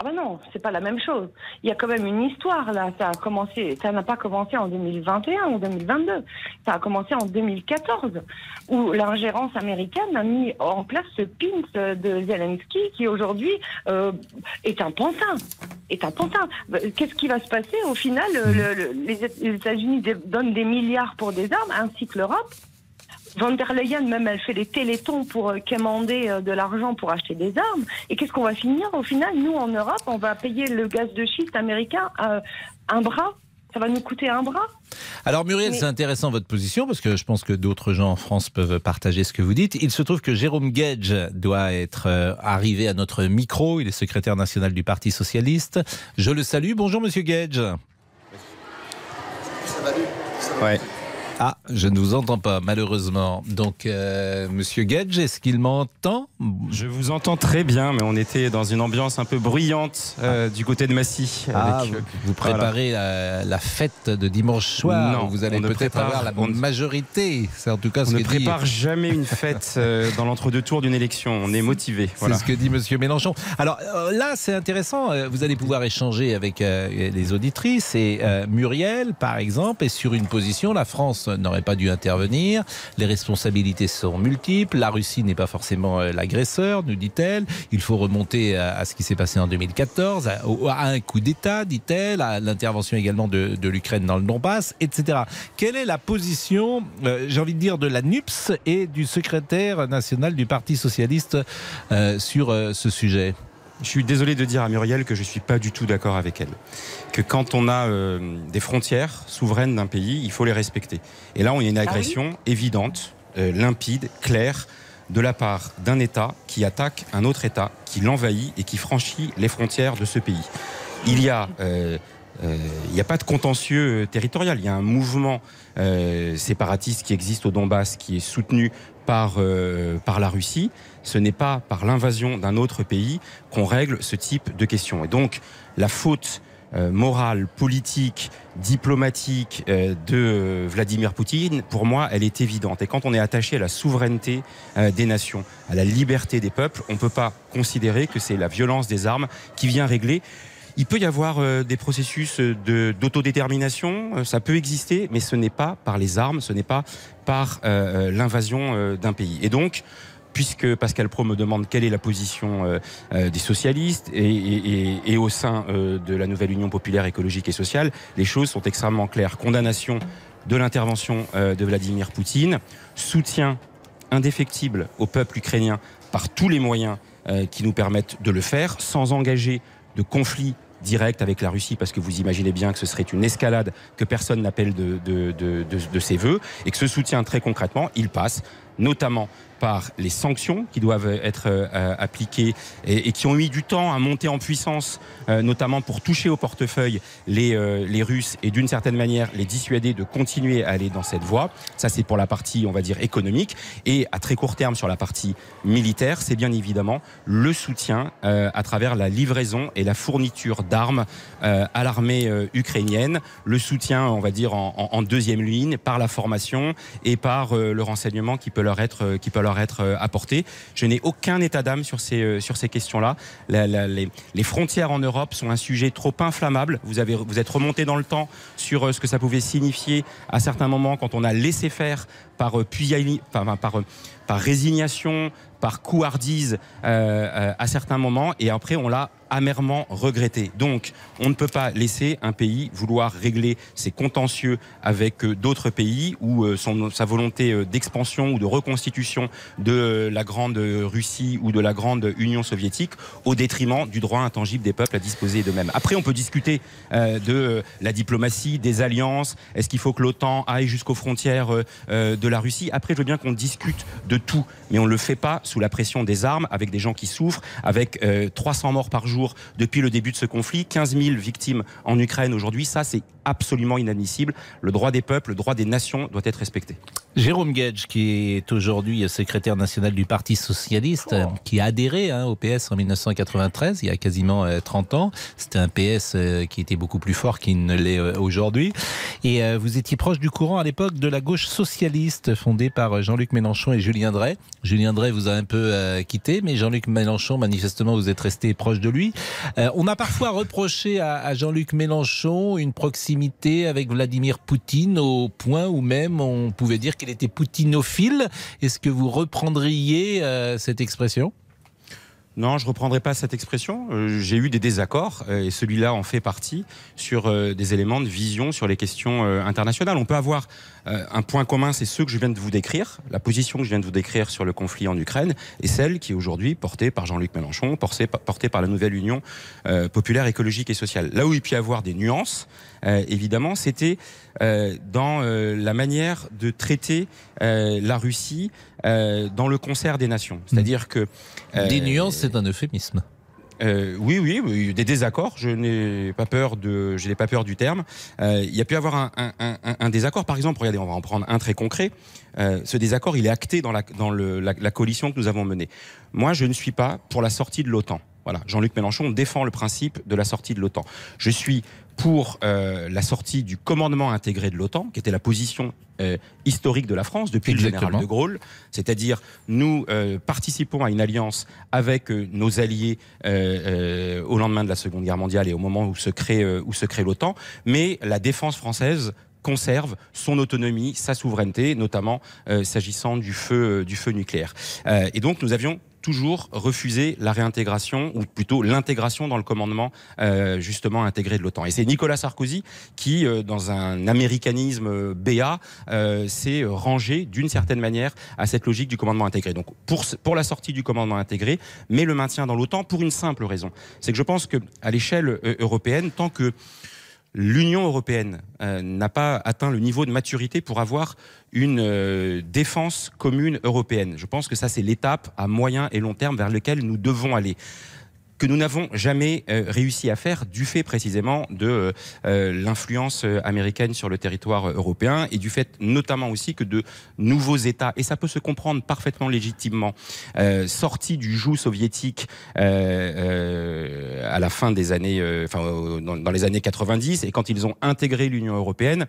Ah ben non, c'est pas la même chose. Il y a quand même une histoire là. Ça a commencé, ça n'a pas commencé en 2021 ou 2022. Ça a commencé en 2014 où l'ingérence américaine a mis en place ce pins de Zelensky qui aujourd'hui euh, est un pantin. Est un pantin. Qu'est-ce qui va se passer? Au final Les États-Unis donnent des milliards pour des armes ainsi que l'Europe. Van der Leyen, même, elle fait des télétons pour euh, commander euh, de l'argent pour acheter des armes. Et qu'est-ce qu'on va finir au final? Nous, en Europe, on va payer le gaz de schiste américain euh, un bras ça va nous coûter un bras. Alors Muriel, c'est intéressant votre position parce que je pense que d'autres gens en France peuvent partager ce que vous dites. Il se trouve que Jérôme Gage doit être arrivé à notre micro. Il est secrétaire national du Parti socialiste. Je le salue. Bonjour Monsieur Gage. Ça va Ouais. Ah, je ne vous entends pas, malheureusement. Donc, euh, Monsieur Gage, est-ce qu'il m'entend? Je vous entends très bien, mais on était dans une ambiance un peu bruyante euh, du côté de Massy. Ah, euh, vous, préparez la, fête de dimanche soir. Non, vous allez peut-être avoir la majorité. C'est en tout cas ce on ne prépare jamais une fête dans l'entre-deux tours d'une élection. On est motivé. C'est ce que dit Monsieur Mélenchon. Alors là, c'est intéressant. Vous allez pouvoir échanger avec les auditrices et Muriel, par exemple, est sur une position. La France n'aurait pas dû intervenir. Les responsabilités sont multiples. La Russie n'est pas forcément euh, l'agresseur, nous dit-elle. Il faut remonter à, ce qui s'est passé en 2014, à, un coup d'État, dit-elle, à l'intervention également de, l'Ukraine dans le Donbass, etc. Quelle est la position, euh, j'ai envie de dire, de la NUPS et du secrétaire national du Parti socialiste euh, sur ce sujet? Je suis désolé de dire à Muriel que je ne suis pas du tout d'accord avec elle. Que quand on a euh, des frontières souveraines d'un pays, il faut les respecter. Et là, on y a une ah agression évidente, euh, limpide, claire, de la part d'un État qui attaque un autre État, qui l'envahit et qui franchit les frontières de ce pays. Il y a euh, il n'y a pas de contentieux territorial. Il y a un mouvement séparatiste qui existe au Donbass, qui est soutenu par, par la Russie ce n'est pas par l'invasion d'un autre pays qu'on règle ce type de questions. Et donc, la faute euh, morale, politique, diplomatique euh, de Vladimir Poutine, pour moi, elle est évidente. Et quand on est attaché à la souveraineté euh, des nations, à la liberté des peuples, on ne peut pas considérer que c'est la violence des armes qui vient régler Il peut y avoir des processus de- d'autodétermination, euh, ça peut exister, mais ce n'est pas par les armes, ce n'est pas par l'invasion d'un pays. Et donc, puisque Pascal Pro me demande quelle est la position euh, euh, des socialistes et, au sein euh, de la nouvelle Union populaire écologique et sociale, les choses sont extrêmement claires. Condamnation de l'intervention de Vladimir Poutine, soutien indéfectible au peuple ukrainien par tous les moyens qui nous permettent de le faire, sans engager de conflit direct avec la Russie, parce que vous imaginez bien que ce serait une escalade que personne n'appelle de- de ses voeux, et que ce soutien, très concrètement, il passe notamment par les sanctions qui doivent être euh, appliquées et, qui ont mis du temps à monter en puissance, euh, notamment pour toucher au portefeuille les, euh, les Russes et d'une certaine manière les dissuader de continuer à aller dans cette voie. Ça, c'est pour la partie, on va dire, économique. Et à très court terme, sur la partie militaire, c'est bien évidemment le soutien à travers la livraison et la fourniture d'armes à l'armée ukrainienne, le soutien, on va dire, en, en- deuxième ligne par la formation et par le renseignement qui peut leur être, euh, qui peut leur être euh, apporté. Je n'ai aucun état d'âme sur ces, euh, sur ces questions-là. Les, frontières en Europe sont un sujet trop inflammable. Vous, avez, vous êtes remonté dans le temps sur ce que ça pouvait signifier à certains moments quand on a laissé faire par, par, euh, par résignation, par couardise à certains moments, et après on l'a amèrement regretté. Donc, on ne peut pas laisser un pays vouloir régler ses contentieux avec euh, d'autres pays ou euh, son, sa volonté euh, d'expansion ou de reconstitution de la grande Russie ou de la grande Union soviétique au détriment du droit intangible des peuples à disposer d'eux-mêmes. Après, on peut discuter de la diplomatie, des alliances. Est-ce qu'il faut que l'OTAN aille jusqu'aux frontières de la Russie? Après, je veux bien qu'on discute de tout, mais on ne le fait pas sous la pression des armes, avec des gens qui souffrent, avec euh, 300 morts par jour depuis le début de ce conflit, 15 000 victimes en Ukraine aujourd'hui. Ça, c'est absolument inadmissible. Le droit des peuples, le droit des nations doit être respecté. Jérôme Gage, qui est aujourd'hui secrétaire national du Parti socialiste, euh, qui a adhéré hein, au PS en 1993, il y a quasiment euh, 30 ans. C'était un PS euh, qui était beaucoup plus fort qu'il ne l'est euh, aujourd'hui. Et euh, vous étiez proche du courant à l'époque de la gauche socialiste, fondée par euh, Jean-Luc Mélenchon et Julien Drey. Julien Drey vous a un peu euh, quitté, mais Jean-Luc Mélenchon, manifestement, vous êtes resté proche de lui. Euh, on a parfois reproché à, à Jean-Luc Mélenchon une proximité avec Vladimir Poutine au point où même on pouvait dire qu'il était poutinophile. Est-ce que vous reprendriez euh, cette expression? Non, je reprendrai pas cette expression. Euh, J'ai eu des désaccords, euh, et celui-là en fait partie, sur des éléments de vision sur les questions internationales. On peut avoir un point commun, c'est ceux que je viens de vous décrire, la position que je viens de vous décrire sur le conflit en Ukraine, et celle qui est aujourd'hui portée par Jean-Luc Mélenchon, portée, par la nouvelle Union populaire écologique et sociale. Là où il peut y avoir des nuances, évidemment, c'était euh, dans euh, la manière de traiter euh, la Russie euh, dans le concert des nations. C'est-à-dire que... euh, Des nuances, c'est un euphémisme. euh, oui, oui, oui, des désaccords. Je n'ai pas peur de, je n'ai pas peur du terme. Euh, il y a pu avoir un, un, un, un désaccord. Par exemple, regardez, on va en prendre un très concret. Euh, ce désaccord, il est acté dans la, dans le, la, la coalition que nous avons menée. Moi, je ne suis pas pour la sortie de l'OTAN. Voilà, Jean-Luc Mélenchon défend le principe de la sortie de l'OTAN. Je suis pour euh, la sortie du commandement intégré de l'OTAN, qui était la position euh, historique de la France depuis le général de Gaulle, c'est-à-dire nous euh, participons à une alliance avec nos alliés au lendemain de la Seconde Guerre mondiale et au moment où se crée où se crée l'OTAN, mais la défense française conserve son autonomie, sa souveraineté, notamment euh, s'agissant du feu euh, du feu nucléaire. Euh, et donc nous avions toujours refusé la réintégration, ou plutôt l'intégration dans le commandement euh, justement intégré de l'OTAN. Et c'est Nicolas Sarkozy qui, euh, dans un américanisme euh, béat, euh, s'est rangé d'une certaine manière à cette logique du commandement intégré. Donc pour, pour la sortie du commandement intégré, mais le maintien dans l'OTAN pour une simple raison. C'est que je pense que à l'échelle européenne, tant que l'Union européenne euh, n'a pas atteint le niveau de maturité pour avoir une euh, défense commune européenne. Je pense que ça, c'est l'étape à moyen et long terme vers lequel nous devons aller que nous n'avons jamais euh, réussi à faire du fait précisément de euh, euh, l'influence américaine sur le territoire européen et du fait notamment aussi que de nouveaux États, et ça peut se comprendre parfaitement légitimement, sortis du joug soviétique à la fin des années, enfin dans, les années 90, et quand ils ont intégré l'Union européenne,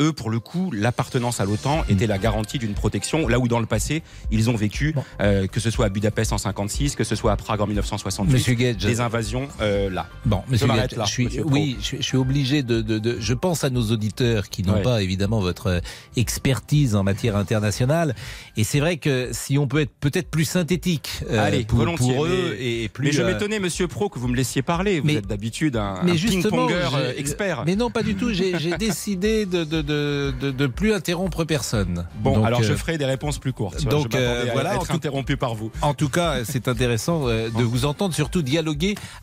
eux, pour le coup, l'appartenance à l'OTAN était la garantie d'une protection, là où dans le passé, ils ont vécu, euh, que ce soit à Budapest en 56, que ce soit à Prague en 1968. Monsieur Gage, des invasions euh, là. Bon, monsieur je m'arrête là. je suis, oui, je, je suis obligé de, de, de- Je pense à nos auditeurs qui n'ont Ouais. pas évidemment votre euh, expertise en matière internationale. Et c'est vrai que si on peut être peut-être plus synthétique euh, Allez, pour, volontiers, pour eux mais- et, plus. mais je euh, m'étonnais, monsieur Pro, que vous me laissiez parler. Vous mais- êtes d'habitude un, mais un ping-ponger expert. Mais non, pas du tout. J'ai décidé de, de, de, de, plus interrompre personne. Bon, Donc, alors je ferai des réponses plus courtes. donc, je voilà, en tout- interrompu par vous. En tout cas, c'est intéressant de vous entendre, surtout dialoguer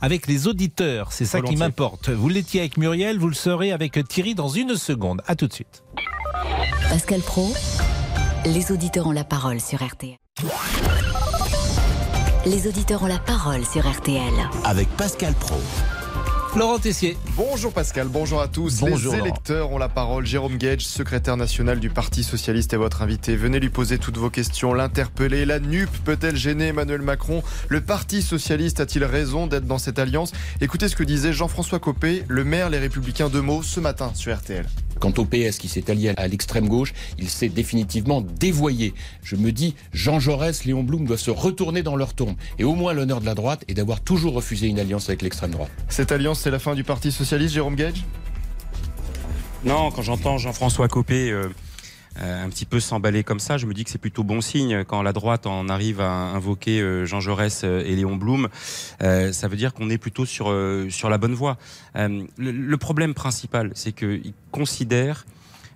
avec les auditeurs. C'est ça qui m'importe. Vous l'étiez avec Muriel, vous le serez avec Thierry dans une seconde. À tout de suite. Pascal Pro, les auditeurs ont la parole sur RTL. Les auditeurs ont la parole sur RTL. Avec Pascal Pro. Laurent Tessier. Bonjour Pascal, bonjour à tous. Bonjour, Les Laurent. électeurs ont la parole. Jérôme Gage, secrétaire national du Parti Socialiste, est votre invité. Venez lui poser toutes vos questions, l'interpeller. La NUP peut-elle gêner Emmanuel Macron? Le Parti Socialiste a-t-il raison d'être dans cette alliance? Écoutez ce que disait Jean-François Copé, le maire Les Républicains de Meaux, ce matin sur RTL. Quant au PS qui s'est allié à l'extrême gauche, il s'est définitivement dévoyé. Je me dis, Jean Jaurès, Léon Blum doivent se retourner dans leur tombe. Et au moins l'honneur de la droite est d'avoir toujours refusé une alliance avec l'extrême droite. Cette alliance, c'est la fin du Parti Socialiste, Jérôme Gage? Non, quand j'entends Jean-François Copé euh, un petit peu s'emballer comme ça, je me dis que c'est plutôt bon signe. Quand la droite en arrive à invoquer euh, Jean Jaurès euh, et Léon Blum, euh, ça veut dire qu'on est plutôt sur, euh, sur la bonne voie. Euh, le, problème principal, c'est qu'ils considèrent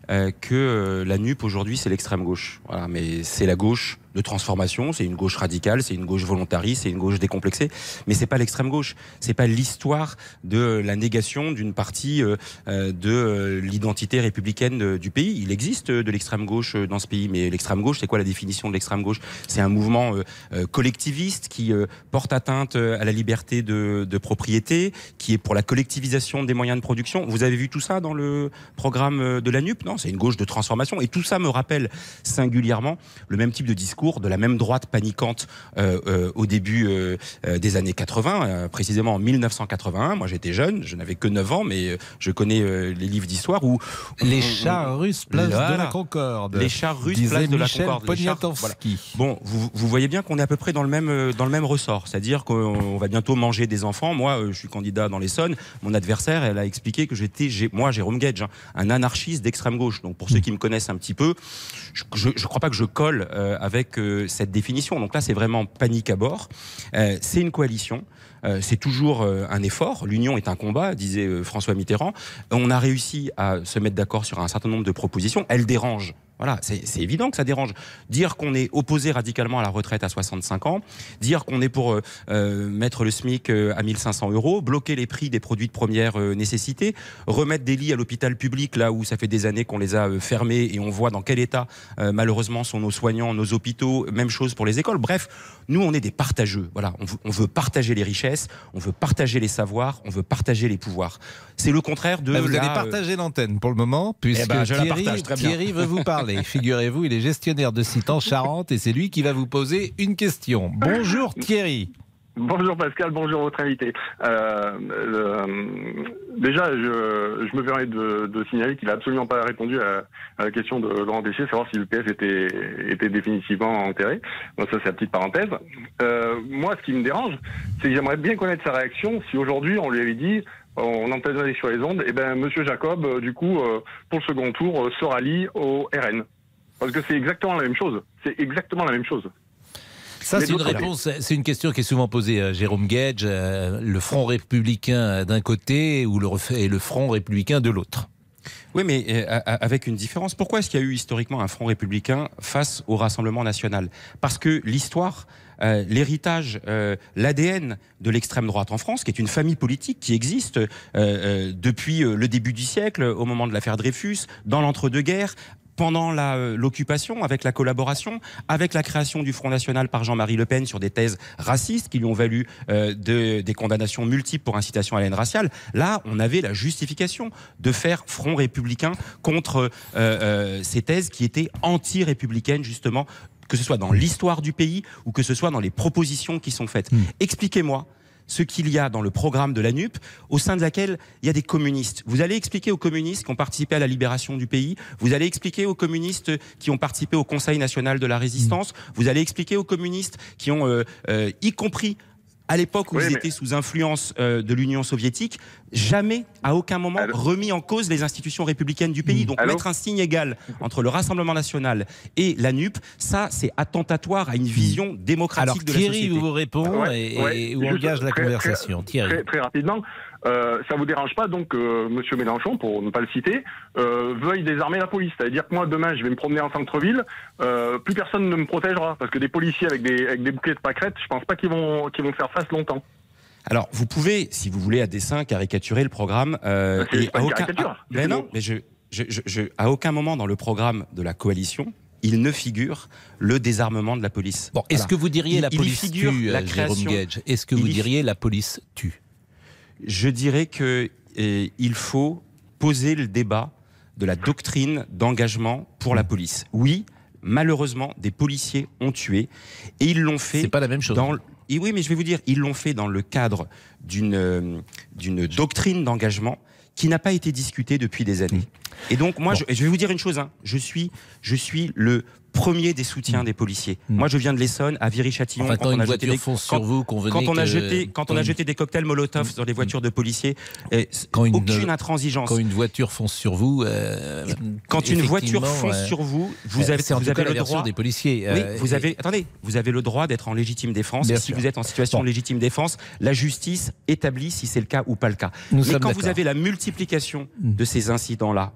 euh, que euh, la NUP aujourd'hui c'est l'extrême gauche. Voilà, mais c'est la gauche de transformation, c'est une gauche radicale, c'est une gauche volontariste, c'est une gauche décomplexée, mais c'est pas l'extrême gauche. C'est pas l'histoire de la négation d'une partie euh, euh, de euh, l'identité républicaine du pays. Il existe de l'extrême gauche dans ce pays, mais l'extrême gauche, c'est quoi la définition de l'extrême gauche? C'est un mouvement collectiviste qui porte atteinte à la liberté de, de propriété, qui est pour la collectivisation des moyens de production. Vous avez vu tout ça dans le programme de la NUP Non, c'est une gauche de transformation. Et tout ça me rappelle singulièrement le même type de discours de la même droite paniquante euh, euh, au début euh, des années 80, euh, précisément en 1981. Moi, j'étais jeune, je n'avais que 9 ans, mais je connais les livres d'histoire où Les chars russes, place de la Concorde. Les chars russes, place de la Concorde. Chars-. Bon, vous, vous voyez bien qu'on est à peu près dans le même, dans le même ressort. C'est-à-dire qu'on va bientôt manger des enfants. Moi, je suis candidat dans l'Essonne. Mon adversaire, elle a expliqué que j'étais, moi, Jérôme Gage, hein, un anarchiste d'extrême gauche. Donc, pour ceux qui me connaissent un petit peu, je ne crois pas que je colle euh, avec cette définition. Donc là, c'est vraiment panique à bord. Euh, c'est une coalition. Euh, c'est toujours euh, un effort. L'union est un combat, disait François Mitterrand. On a réussi à se mettre d'accord sur un certain nombre de propositions. Elles dérangent. Voilà, c'est évident que ça dérange. Dire qu'on est opposé radicalement à la retraite à 65 ans, dire qu'on est pour euh, euh, mettre le SMIC euh, à 1500 euros, bloquer les prix des produits de première euh, nécessité, remettre des lits à l'hôpital public là où ça fait des années qu'on les a euh, fermés et on voit dans quel état malheureusement sont nos soignants, nos hôpitaux, même chose pour les écoles. Bref, nous on est des partageux. Voilà, on veut, on veut partager les richesses, on veut partager les savoirs, on veut partager les pouvoirs. C'est le contraire de Bah, vous la, allez euh, partager l'antenne pour le moment, puisque Eh ben, je la Thierry, partage, très bien. Thierry veut vous parler. Figurez-vous, il est gestionnaire de site en Charente et c'est lui qui va vous poser une question. Bonjour Thierry. Bonjour Pascal, bonjour votre invité. Euh, euh, déjà, je, me permets de, de signaler qu'il n'a absolument pas répondu à, la question de Laurent Tessier, savoir si le PS était, était définitivement enterré. Bon, ça, c'est la petite parenthèse. Euh, moi, ce qui me dérange, c'est que j'aimerais bien connaître sa réaction si aujourd'hui on lui avait dit on entendait sur les ondes, et ben Monsieur Jacob, euh, du coup, euh, pour le second tour, euh, se rallie au RN. Parce que c'est exactement la même chose. C'est exactement la même chose. Ça, c'est une réponse, c'est une question qui est souvent posée à Jérôme Gage, euh, le Front républicain d'un côté ou le, ref- et le Front républicain de l'autre. Oui, mais euh, avec une différence. Pourquoi est-ce qu'il y a eu historiquement un front républicain face au Rassemblement national? Parce que l'histoire, euh, l'héritage, euh, l'ADN de l'extrême droite en France, qui est une famille politique qui existe depuis le début du siècle, au moment de l'affaire Dreyfus, dans l'entre-deux-guerres, pendant euh, l'occupation, avec la collaboration, avec la création du Front National par Jean-Marie Le Pen sur des thèses racistes qui lui ont valu euh, de- des condamnations multiples pour incitation à la haine raciale. Là, on avait la justification de faire Front républicain contre euh, euh, ces thèses qui étaient anti-républicaines, justement, que ce soit dans l'histoire du pays ou que ce soit dans les propositions qui sont faites. Expliquez-moi ce qu'il y a dans le programme de la NUP, au sein de laquelle il y a des communistes. Vous allez expliquer aux communistes qui ont participé à la libération du pays, vous allez expliquer aux communistes qui ont participé au Conseil national de la résistance, vous allez expliquer aux communistes qui ont, euh, euh, y compris à l'époque où Oui, ils mais- étaient sous influence euh, de l'Union soviétique, jamais, à aucun moment, remis en cause les institutions républicaines du pays. Donc Allô mettre un signe égal entre le Rassemblement national et la NUP, ça, c'est attentatoire à une vision démocratique Alors de la Thierry société. vous répond Ouais, et, ouais. et où engage la très- conversation. Très, Thierry. très, très rapidement, euh, ça vous dérange pas donc que Monsieur Mélenchon, pour ne pas le citer, euh, veuille désarmer la police C'est-à-dire que moi demain, je vais me promener en centre-ville, euh, plus personne ne me protégera parce que des policiers avec des avec des bouquets de pâquerettes, je pense pas qu'ils vont qu'ils vont faire face longtemps. Alors, vous pouvez, si vous voulez, à dessein, caricaturer le programme. euh, C'est et pas à une aucun, caricature, ah, mais non, mais je, je, je, je- à aucun moment dans le programme de la coalition, il ne figure le désarmement de la police. Bon, est-ce Voilà. que vous diriez Il- la police tue, la euh, création- Jérôme Gage? Est-ce que vous diriez la police tue? Je dirais que euh, il faut poser le débat de la doctrine d'engagement pour la police. Oui, malheureusement, des policiers ont tué et ils l'ont fait. C'est pas la même chose. Dans le- et oui, mais je vais vous dire, ils l'ont fait dans le cadre d'une euh, d'une doctrine d'engagement qui n'a pas été discutée depuis des années. Mmh. Et donc moi, je, je vais vous dire une chose. hein, je suis, je suis le premier des soutiens des policiers. Moi, je viens de l'Essonne, à Viry-Châtillon. Enfin, quand quand on a jeté des- fonce quand- sur vous, convenez quand on a que- jeté, quand on quand a une- jeté des cocktails Molotov sur les voitures de policiers, et quand une, aucune intransigeance. Quand une voiture fonce sur vous, euh, Quand une voiture effectivement, fonce euh, sur vous, vous euh, avez, vous avez le droit des policiers. Oui, euh, vous et- avez, attendez, vous avez le droit d'être en légitime défense. Bien et si sûr. vous êtes en situation Bon. de légitime défense, la justice établit si c'est le cas ou pas le cas. Nous Mais quand vous avez la multiplication de ces incidents-là,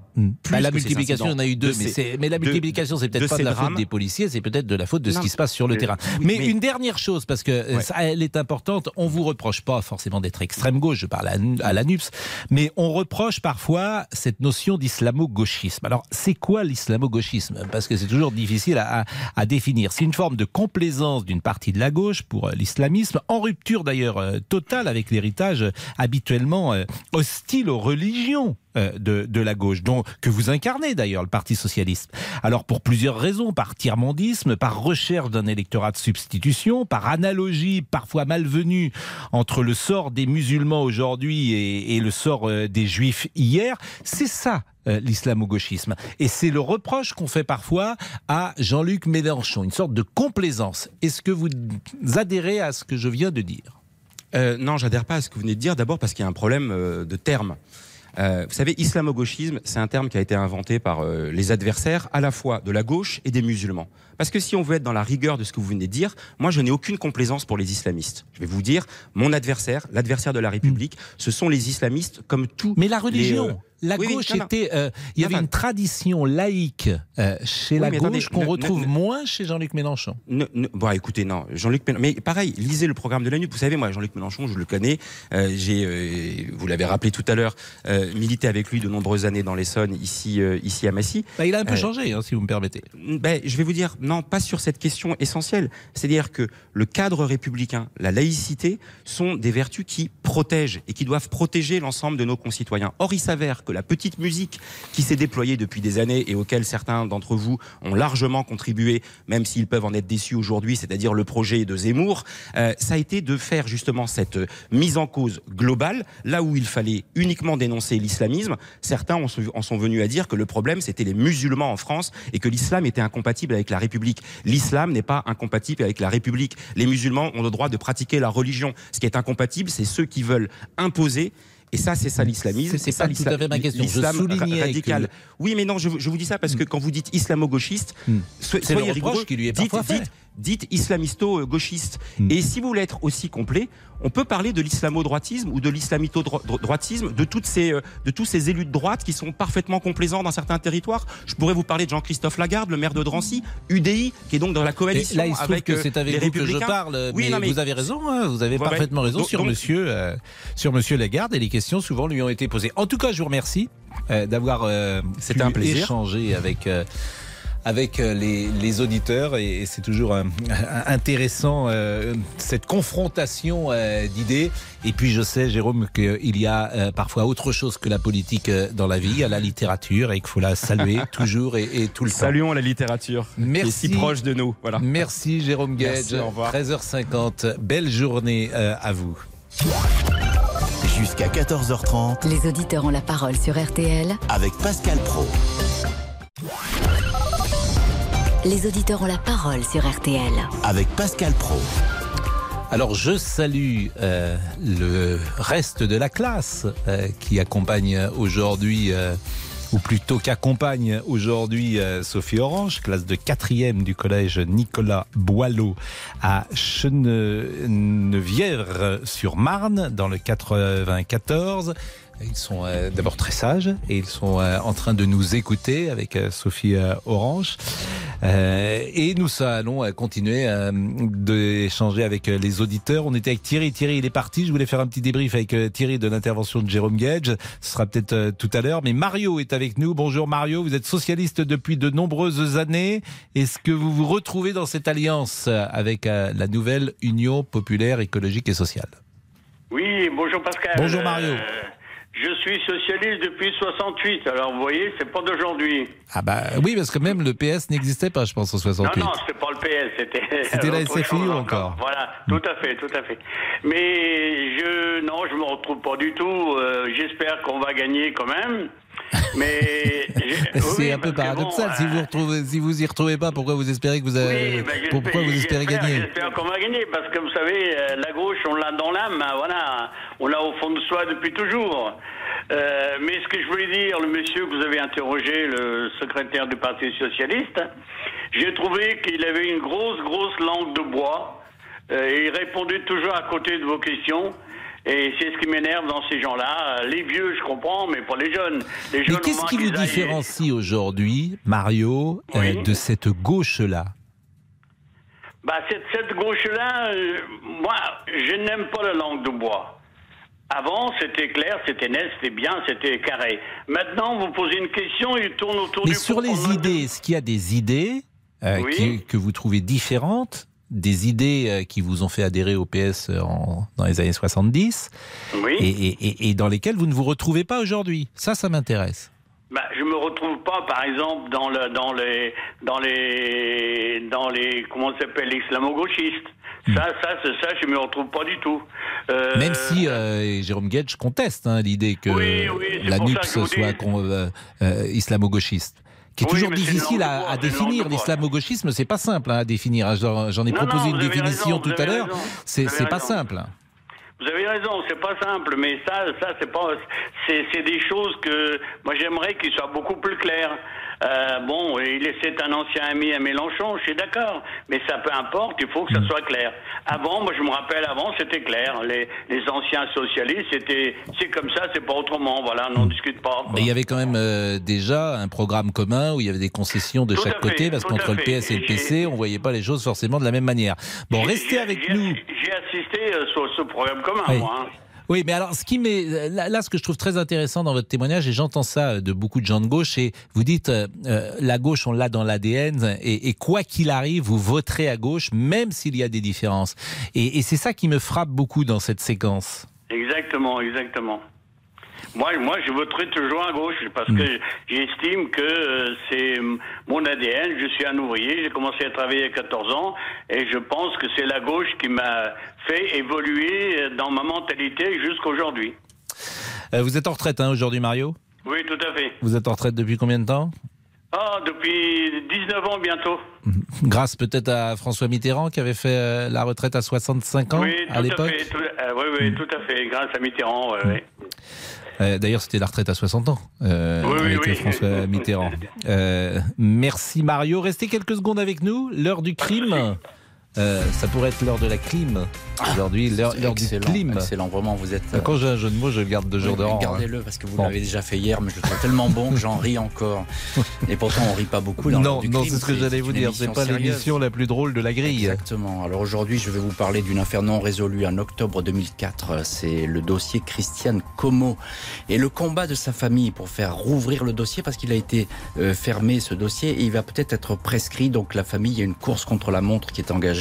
Bah, la multiplication, il y en a eu deux, de mais, la multiplication, c'est peut-être pas de la faute des policiers, c'est peut-être de la faute de ce qui se passe sur le Mais- terrain. oui, Mais, mais- une dernière chose, parce que euh, ça, elle est importante, on vous reproche pas forcément d'être extrême gauche, je parle à, à la NUPS, mais on reproche parfois cette notion d'islamo-gauchisme. Alors, c'est quoi l'islamo-gauchisme? Parce que c'est toujours difficile à, à- à définir. C'est une forme de complaisance d'une partie de la gauche pour euh, l'islamisme, en rupture d'ailleurs euh, totale avec l'héritage euh, habituellement euh, hostile aux religions euh, de, de la gauche, dont, que vous incarnez d'ailleurs, le Parti socialiste. Alors pour plusieurs raisons, par tiers-mondisme, par recherche d'un électorat de substitution, par analogie parfois malvenue entre le sort des musulmans aujourd'hui et, le sort euh, des juifs hier, c'est ça euh, l'islamo-gauchisme. Et c'est le reproche qu'on fait parfois à Jean-Luc Mélenchon, une sorte de complaisance. Est-ce que vous adhérez à ce que je viens de dire? Euh, non, j'adhère pas à ce que vous venez de dire. D'abord parce qu'il y a un problème euh, de terme. Euh, vous savez, islamo-gauchisme, c'est un terme qui a été inventé par euh, les adversaires à la fois de la gauche et des musulmans. Parce que si on veut être dans la rigueur de ce que vous venez de dire, moi je n'ai aucune complaisance pour les islamistes. Je vais vous dire, mon adversaire, l'adversaire de la République, ce sont les islamistes comme tout. Mais la religion, euh, la oui, gauche non. était. euh, il y avait non. une tradition laïque euh, chez Oui, la gauche qu'on retrouve ne- moins chez Jean-Luc Mélenchon. Ne- ne- bon, écoutez, non, Jean-Luc Mélenchon. Mais pareil, lisez le programme de la NUP. Vous savez, moi, Jean-Luc Mélenchon, je le connais. Euh, J'ai, vous l'avez rappelé tout à l'heure, milité avec lui de nombreuses années dans l'Essonne, ici, ici à Massy. Bah, il a un peu changé, hein, si vous me permettez. Ben, je vais vous dire, non, pas sur cette question essentielle. C'est-à-dire que le cadre républicain, la laïcité, sont des vertus qui protègent et qui doivent protéger l'ensemble de nos concitoyens. Or, il s'avère que la petite musique qui s'est déployée depuis des années et auquel certains d'entre vous ont largement contribué, même s'ils peuvent en être déçus aujourd'hui, c'est-à-dire le projet de Zemmour, euh, ça a été de faire justement cette euh, mise en cause globale, là où il fallait uniquement dénoncer l'islamisme. Certains en sont- en sont venus à dire que le problème, c'était les musulmans en France et que l'islam était incompatible avec la République. L'islam n'est pas incompatible avec la République. Les musulmans ont le droit de pratiquer la religion. Ce qui est incompatible, c'est ceux qui veulent imposer. Et ça, c'est ça l'islamisme. C'est ça pas tout à fait ma question. Je l'islam radical. que- Hmm. Oui, mais non, je, vous- je vous dis ça parce que quand vous dites islamo-gauchiste, le soyez rigoureux. qui lui est dites, dites- dites islamisto-gauchiste. Hmm. Et si vous voulez être aussi complet, on peut parler de l'islamo-droitisme ou de l'islamito-droitisme, de, toutes ces, euh, de tous ces élus de droite qui sont parfaitement complaisants dans certains territoires. Je pourrais vous parler de Jean-Christophe Lagarde, le maire de Drancy, UDI, qui est donc dans la Et coalition là, il se avec que euh, c'est avec les vous que je Républicains. parle, Oui, mais, non, mais vous avez raison, hein, vous avez Ouais, parfaitement raison Donc- sur donc- Monsieur, euh, sur Monsieur Lagarde et les questions souvent lui ont été posées. En tout cas, je vous remercie euh, d'avoir euh, pu un plaisir. échanger avec. Avec euh, les, les auditeurs et, c'est toujours euh, intéressant euh, cette confrontation euh, d'idées et puis je sais Jérôme qu'il y a euh, parfois autre chose que la politique euh, dans la vie, il y a la littérature et qu'il faut la saluer toujours et, et tout le temps. Saluons la littérature, Merci. qui est si proche de nous. Voilà. Merci Jérôme Gage. Merci, au revoir. 13h50. Belle journée euh, à vous. Jusqu'à 14h30 Les auditeurs ont la parole sur RTL. avec Pascal Pro. Les auditeurs ont la parole sur RTL. Avec Pascal Pro. Alors je salue euh, le reste de la classe euh, qui accompagne aujourd'hui, euh, ou plutôt qu'accompagne aujourd'hui euh, Sophie Orange, classe de quatrième du collège Nicolas Boileau à Chenevière-sur-Marne dans le 94. Ils sont euh, d'abord très sages et ils sont euh, en train de nous écouter avec euh, Sophie euh, Orange. Euh, et nous allons euh, continuer euh, d'échanger avec les auditeurs. On était avec Thierry. Thierry, il est parti. Je voulais faire un petit débrief avec Thierry de l'intervention de Jérôme Gage. Ce sera peut-être tout à l'heure. Mais Mario est avec nous. Bonjour Mario. Vous êtes socialiste depuis de nombreuses années. Est-ce que vous vous retrouvez dans cette alliance avec la nouvelle Union populaire écologique et sociale? Oui, bonjour Pascal. Bonjour, Mario. Euh, je suis socialiste depuis 68, alors vous voyez, c'est pas d'aujourd'hui. Ah bah oui, parce que même le PS n'existait pas, je pense, en 68. Non, non, c'était pas le PS, c'était. C'était la SFI chose encore. Voilà, tout à fait, tout à fait. Mais je, non, je me retrouve pas du tout. euh, J'espère qu'on va gagner quand même. Mais C'est oui, un peu paradoxal. bon, si vous retrouvez, si vous y retrouvez pas, pourquoi vous espérez que vous avez, Oui, ben, pourquoi vous espérez gagner J'espère qu'on va gagner parce que vous savez, euh, la gauche, on l'a dans l'âme, hein, voilà, on l'a au fond de soi depuis toujours. Euh, mais ce que je voulais dire, le monsieur que vous avez interrogé, le secrétaire du Parti socialiste, j'ai trouvé qu'il avait une grosse, grosse langue de bois. Euh, et il répondait toujours à côté de vos questions. Et c'est ce qui m'énerve dans ces gens-là. Euh, Les vieux, je comprends, mais pas les jeunes. Les jeunes Mais qu'est-ce qui vous aillent- différencie aujourd'hui, Mario, euh, de cette gauche-là? Bah, cette, cette gauche-là, euh, moi, je n'aime pas la langue de bois. Avant, c'était clair, c'était net, c'était bien, c'était carré. Maintenant, vous posez une question, il tourne autour Mais du sur pot. les idées, est-ce qu'il y a des idées euh, Oui. qui- que vous trouvez différentes des idées euh, qui vous ont fait adhérer au PS en- dans les années 70 Oui. et, et- et- et dans lesquelles vous ne vous retrouvez pas aujourd'hui Ça, ça m'intéresse. Bah, je me retrouve pas, par exemple, dans le, dans les, dans les, dans les, comment ça s'appelle, l'islamo-gauchiste. Ça, ça, c'est ça, je me retrouve pas du tout. Euh, Même si euh, Jérôme Gage conteste hein, l'idée que Oui, la ça NUPS que soit euh, euh, islamo-gauchiste. Qui est Oui, toujours difficile à, définir. L'islamo-gauchisme, c'est pas simple hein, à définir. hein. J'en ai Non, proposé non, une définition raison, tout à l'heure. C'est pas raison. simple. Vous avez raison, c'est pas simple, mais ça, ça c'est pas, c'est des choses que moi j'aimerais qu'ils soient beaucoup plus clairs. Euh, bon, il est c'est un ancien ami à Mélenchon, je suis d'accord, mais ça peu importe, il faut que Mm. ça soit clair. Avant, moi je me rappelle, avant c'était clair, les, les anciens socialistes, c'était, c'est comme ça, c'est pas autrement, voilà, on n'en discute pas. quoi. Mais il y avait quand même euh, déjà un programme commun où il y avait des concessions de Tout chaque fait, côté parce qu'entre le. PS et le PC, on voyait pas les choses forcément de la même manière. Bon, restez avec nous. J'ai assisté euh, sur ce programme commun, Oui. moi. hein. Oui, mais alors, ce qui m'est là, ce que je trouve très intéressant dans votre témoignage, et j'entends ça de beaucoup de gens de gauche, et vous dites euh, euh, la gauche, on l'a dans l'ADN, et, quoi qu'il arrive, vous voterez à gauche, même s'il y a des différences. Et c'est ça qui me frappe beaucoup dans cette séquence. Exactement, exactement. Moi, moi, je voterai toujours à gauche parce que j'estime que euh, c'est mon ADN. Je suis un ouvrier. J'ai commencé à travailler à 14 ans et je pense que c'est la gauche qui m'a fait évoluer euh, dans ma mentalité jusqu'aujourd'hui. Euh, vous êtes en retraite hein, aujourd'hui, Mario? Oui, tout à fait. Vous êtes en retraite depuis combien de temps? Ah, depuis 19 ans bientôt. Grâce peut-être à François Mitterrand qui avait fait euh, la retraite à 65 ans oui, tout à l'époque? euh, oui, oui, tout à fait. Grâce à Mitterrand. ouais, ouais. Euh, D'ailleurs, c'était la retraite à 60 ans euh, Oui, avec oui. François Mitterrand. Euh, merci Mario. Restez quelques secondes avec nous. L'heure du crime. Euh, ça pourrait être l'heure de la clim. Aujourd'hui, l'heure du clim. excellent, vraiment, vous êtes. Quand j'ai un jeu de mots, je le garde deux jours de rang. Gardez-le hein. parce que vous Bon. l'avez déjà fait hier, mais je le trouve tellement bon que j'en ris encore. Et pourtant, on rit pas beaucoup dans Non, non, c'est ce que j'allais vous dire. C'est pas l'émission la plus drôle de la grille. Exactement. Alors aujourd'hui, je vais vous parler d'une affaire non résolue en octobre 2004. C'est le dossier Christiane Como et le combat de sa famille pour faire rouvrir le dossier parce qu'il a été euh, fermé ce dossier et il va peut-être être prescrit. Donc la famille, il y a une course contre la montre qui est engagée.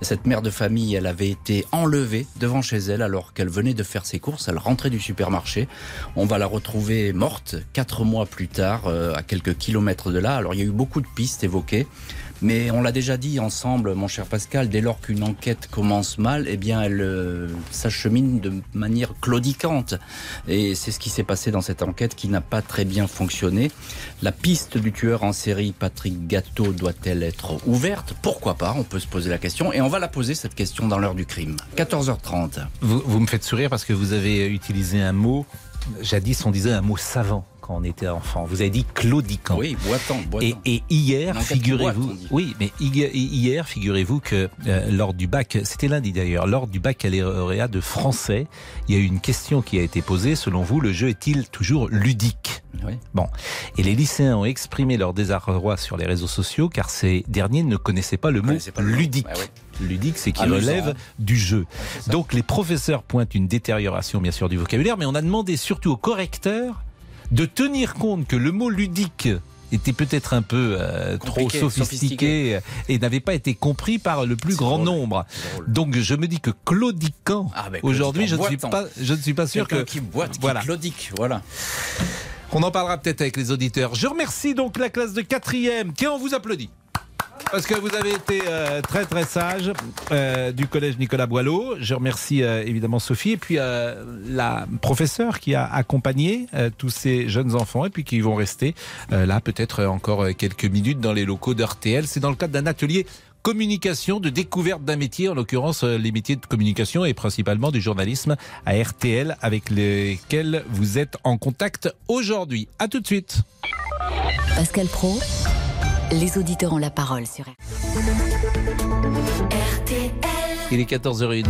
Cette mère de famille, elle avait été enlevée devant chez elle alors qu'elle venait de faire ses courses. Elle rentrait du supermarché. On va la retrouver morte quatre mois plus tard, euh, à quelques kilomètres de là. Alors il y a eu beaucoup de pistes évoquées. Mais on l'a déjà dit ensemble, mon cher Pascal, dès lors qu'une enquête commence mal, eh bien, elle euh, s'achemine de manière claudicante. Et c'est ce qui s'est passé dans cette enquête qui n'a pas très bien fonctionné. La piste du tueur en série, Patrick Gâteau, doit-elle être ouverte? Pourquoi pas? On peut se poser la question. Et on va la poser, cette question, dans l'heure du crime. 14h30. Vous, vous me faites sourire parce que vous avez utilisé un mot, jadis on disait un mot savant quand on était enfant. Vous avez dit claudiquant. Oui, boitant. boitant. Et, et hier, figurez-vous, oui, mais hi- hier, figurez-vous que euh, lors du bac, c'était lundi d'ailleurs, lors du baccalauréat de français, il y a eu une question qui a été posée. Selon vous, le jeu est-il toujours ludique? Oui. Bon, et les lycéens ont exprimé leur désarroi sur les réseaux sociaux car ces derniers ne connaissaient pas le mot le ludique. Ouais, ouais. Ludique, c'est qui relève du jeu. Donc les professeurs pointent une détérioration bien sûr du vocabulaire, mais on a demandé surtout aux correcteurs de tenir compte que le mot ludique était peut-être un peu euh, trop sophistiqué, et n'avait pas été compris par le plus grand drôle, nombre. drôle. Donc je me dis que claudiquant, Ah, aujourd'hui, je ne suis pas, je ne suis pas sûr que qui boite, qui voilà. claudique, voilà. On en parlera peut-être avec les auditeurs. Je remercie donc la classe de quatrième. Tiens, on vous applaudit. Parce que vous avez été euh, très très sage euh, du collège Nicolas Boileau. Je remercie euh, évidemment Sophie et puis la professeure qui a accompagné tous ces jeunes enfants et puis qui vont rester là peut-être encore quelques minutes dans les locaux d'RTL. C'est dans le cadre d'un atelier communication, de découverte d'un métier, en l'occurrence les métiers de communication et principalement du journalisme à RTL avec lesquels vous êtes en contact aujourd'hui. À tout de suite. Pascal Pro, les auditeurs ont la parole sur Il est 14h01.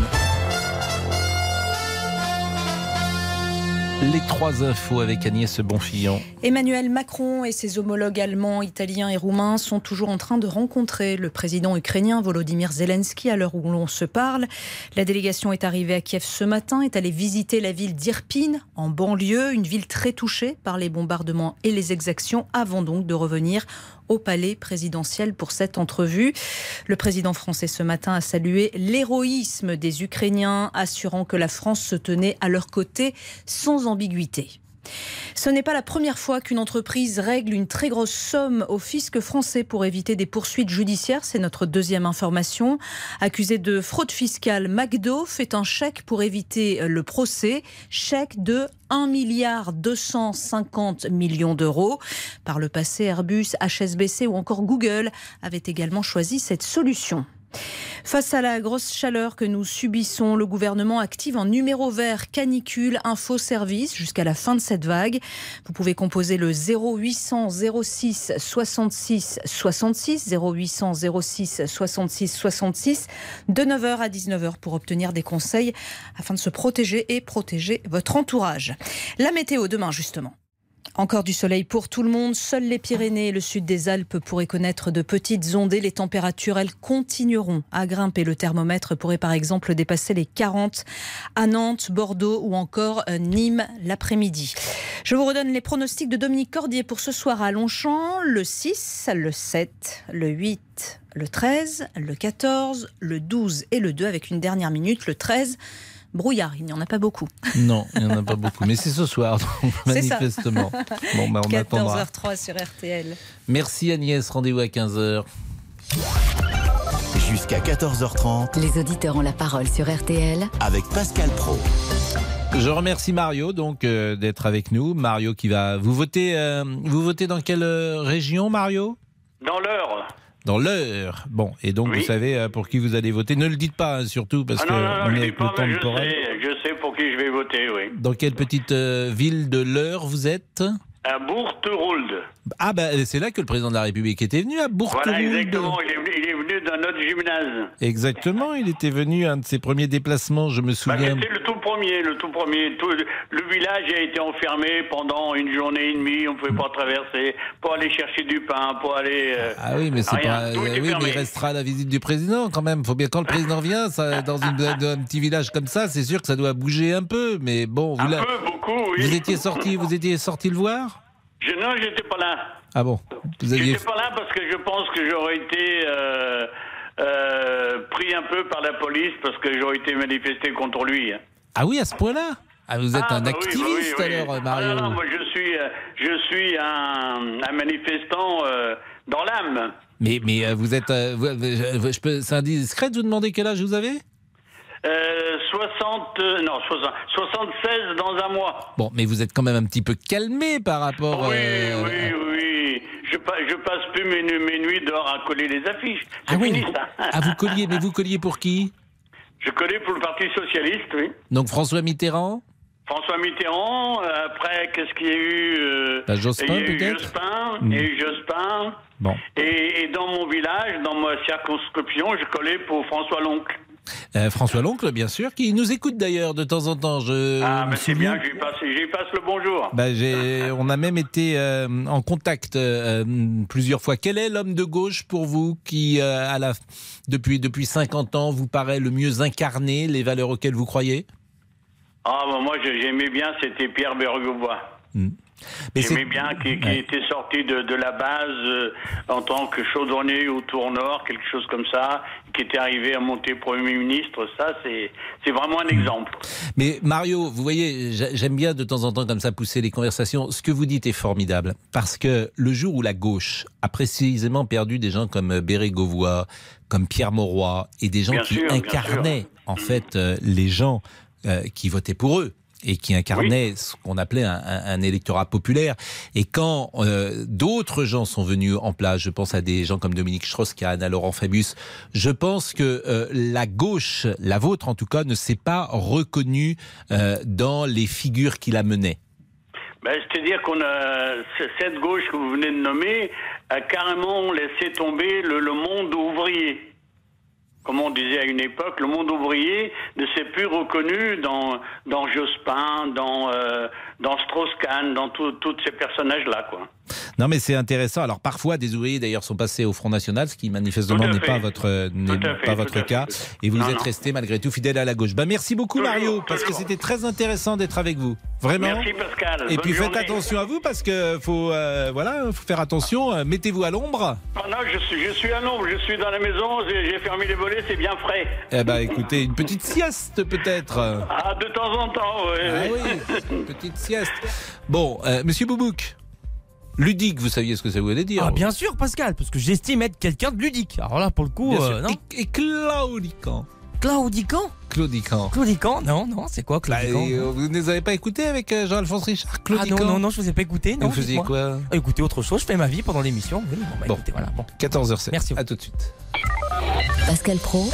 Les trois infos avec Agnès Bonfillon. Emmanuel Macron et ses homologues allemands, italiens et roumains sont toujours en train de rencontrer le président ukrainien Volodymyr Zelensky à l'heure où l'on se parle. La délégation est arrivée à Kiev ce matin, est allée visiter la ville d'Irpin, en banlieue, une ville très touchée par les bombardements et les exactions, avant donc de revenir au palais présidentiel pour cette entrevue. Le président français ce matin a salué l'héroïsme des Ukrainiens, assurant que la France se tenait à leur côté sans ambiguïté. Ce n'est pas la première fois qu'une entreprise règle une très grosse somme au fisc français pour éviter des poursuites judiciaires. C'est notre deuxième information. Accusé de fraude fiscale, McDo fait un chèque pour éviter le procès. Chèque de 1 milliard 250 millions d'euros. Par le passé, Airbus, HSBC ou encore Google avaient également choisi cette solution. Face à la grosse chaleur que nous subissons, le gouvernement active un numéro vert canicule info service jusqu'à la fin de cette vague. Vous pouvez composer le 0800 06 66 66 0800 06 66 66 de 9h à 19h pour obtenir des conseils afin de se protéger et protéger votre entourage. La météo demain justement. Encore du soleil pour tout le monde. Seuls les Pyrénées et le sud des Alpes pourraient connaître de petites ondées. Les températures, elles, continueront à grimper. Le thermomètre pourrait par exemple dépasser les 40 à Nantes, Bordeaux ou encore euh, Nîmes l'après-midi. Je vous redonne les pronostics de Dominique Cordier pour ce soir à Longchamp. Le 6, le 7, le 8, le 13, le 14, le 12 et le 2 avec une dernière minute, le 13. Brouillard, il n'y en a pas beaucoup. Non, il n'y en a pas beaucoup. Mais c'est ce soir, donc, C'est ça. manifestement. Bon, bah, on attendra. 14h03 sur RTL. Merci Agnès, rendez-vous à 15h. Jusqu'à 14h30 Les auditeurs ont la parole sur RTL avec Pascal Pro. Je remercie Mario donc euh, d'être avec nous. Mario qui va vous voter. euh, vous votez dans quelle euh, région, Mario? Dans l'heure. Dans l'heure. Bon, et donc Oui. vous savez euh, pour qui vous allez voter. Ne le dites pas hein, surtout parce ah que non, non, non, on je est avec le pas, temps je sais, je sais pour qui je vais voter, oui. Dans quelle petite euh, ville de l'heure vous êtes? À Bourteroulde. Ah ben c'est là que le président de la République était venu à Bourteroulde. Voilà, exactement. Il est, venu, il est venu dans notre gymnase. Exactement, il était venu un de ses premiers déplacements, je me Bah, souviens. C'était le tout premier, le tout premier. Tout- le village a été enfermé pendant une journée et demie. On ne pouvait pas traverser pour aller chercher du pain, pour aller. euh, Ah oui, mais c'est pas. Tout euh, oui, mais il restera la visite du président quand même. Faut bien quand le président vient, ça, dans une, dans un petit village comme ça, c'est sûr que ça doit bouger un peu. Mais bon, vous, Un peu, beaucoup, oui. vous étiez sorti, vous étiez sorti le voir? Je, non, j'étais pas là. Ah bon? Vous aviez. J'étais pas là parce que je pense que j'aurais été euh, euh, pris un peu par la police parce que j'aurais été manifesté contre lui. hein. Ah oui, à ce point-là? Ah, vous êtes Ah, un bah oui, bah activiste oui, oui. alors, Ah, Mario. non, non, moi je suis, euh, je suis un, un manifestant dans l'âme. Mais, mais vous êtes. vous- je peux- c'est indiscret de vous demander quel âge vous avez? Euh, 60, euh, non, 60, 76 dans un mois. Bon, mais vous êtes quand même un petit peu calmé par rapport. Oui, euh, oui, oui. Je, pa- je passe plus mes, nu- mes nuits dehors à coller les affiches. Ah oui. fini ça. Ah, vous colliez, mais vous colliez pour qui? Je collais pour le Parti Socialiste, oui. Donc François Mitterrand? François Mitterrand, après, qu'est-ce qu'il y a eu Bah, Jospin, Il y a eu peut-être? Jospin, Hmm. eu Jospin. Bon. Et, et dans mon village, dans ma circonscription, je collais pour François Loncle. Euh, François Loncle, bien sûr, qui nous écoute d'ailleurs de temps en temps. Je Ah, mais c'est bien, j'y passe, j'y passe le bonjour. Bah, on a même été euh, en contact euh, plusieurs fois. Quel est l'homme de gauche pour vous qui, à la, depuis, depuis 50 ans, vous paraît le mieux incarner les valeurs auxquelles vous croyez? Ah, bah, moi, je- j'aimais bien, c'était Pierre Bergobois. Mais J'aimais bien qui, qui Ouais. était sorti de, de la base euh, en tant que chaudronnier au Tour Nord, quelque chose comme ça, qui était arrivé à monter Premier ministre. Ça, c'est vraiment un exemple. Mais Mario, vous voyez, j'a- j'aime bien de temps en temps comme ça pousser les conversations. Ce que vous dites est formidable parce que le jour où la gauche a précisément perdu des gens comme Bérégovoy, comme Pierre Mauroy et des gens Bien qui sûr, incarnaient en fait euh, les gens euh, qui votaient pour eux et qui incarnaient ce qu'on appelait un, un- un électorat populaire. Et quand euh, d'autres gens sont venus en place, je pense à des gens comme Dominique Strauss-Kahn, à Laurent Fabius, je pense que euh, la gauche, la vôtre en tout cas, ne s'est pas reconnue euh, dans les figures qui la menaient. Ben, C'est-à-dire qu'on a cette gauche que vous venez de nommer a carrément laissé tomber le, le monde ouvrier. Comme on disait à une époque, le monde ouvrier ne s'est plus reconnu dans, dans Jospin, dans, euh, dans Strauss-Kahn, dans tous ces personnages-là. quoi. Non, mais c'est intéressant. Alors parfois, des ouvriers d'ailleurs sont passés au Front National, ce qui manifestement n'est pas votre à fait, pas votre cas, fait. et vous Non, êtes non. resté malgré tout fidèle à la gauche. Bah merci beaucoup Mario, parce que c'était très intéressant d'être avec vous, vraiment. Merci Pascal. Et Bonne puis faites attention à vous parce que faut euh, voilà, faut faire attention. Euh, Mettez-vous à l'ombre. Ah non, je suis, je suis à l'ombre, je suis dans la maison, j'ai fermé les volets, c'est bien frais. Eh ben écoutez, une petite sieste peut-être. Ah, de temps en temps, oui. Ah oui, petite sieste. Bon, euh, Monsieur Boubouk, ludique, vous saviez ce que ça voulait dire Ah, bien sûr, Pascal, parce que j'estime être quelqu'un de ludique. Alors là, pour le coup, Bien euh, sûr. non. Et, et claudiquant. Claudiquant? Claudiquant. Claudiquant? Non, non, c'est quoi Bah, Claudiquant? et, euh, vous ne les avez pas écoutés avec euh, Jean-Alphonse Richard Ah Claudiquant? non, non, non, je vous ai pas écouté. Non, vous faisiez quoi? Ah, Écoutez, autre chose, je fais ma vie pendant l'émission. Oui, bon, bah, Bon. écoutez, voilà. Bon. 14h07. Merci. À tout de suite. Pascal Pro,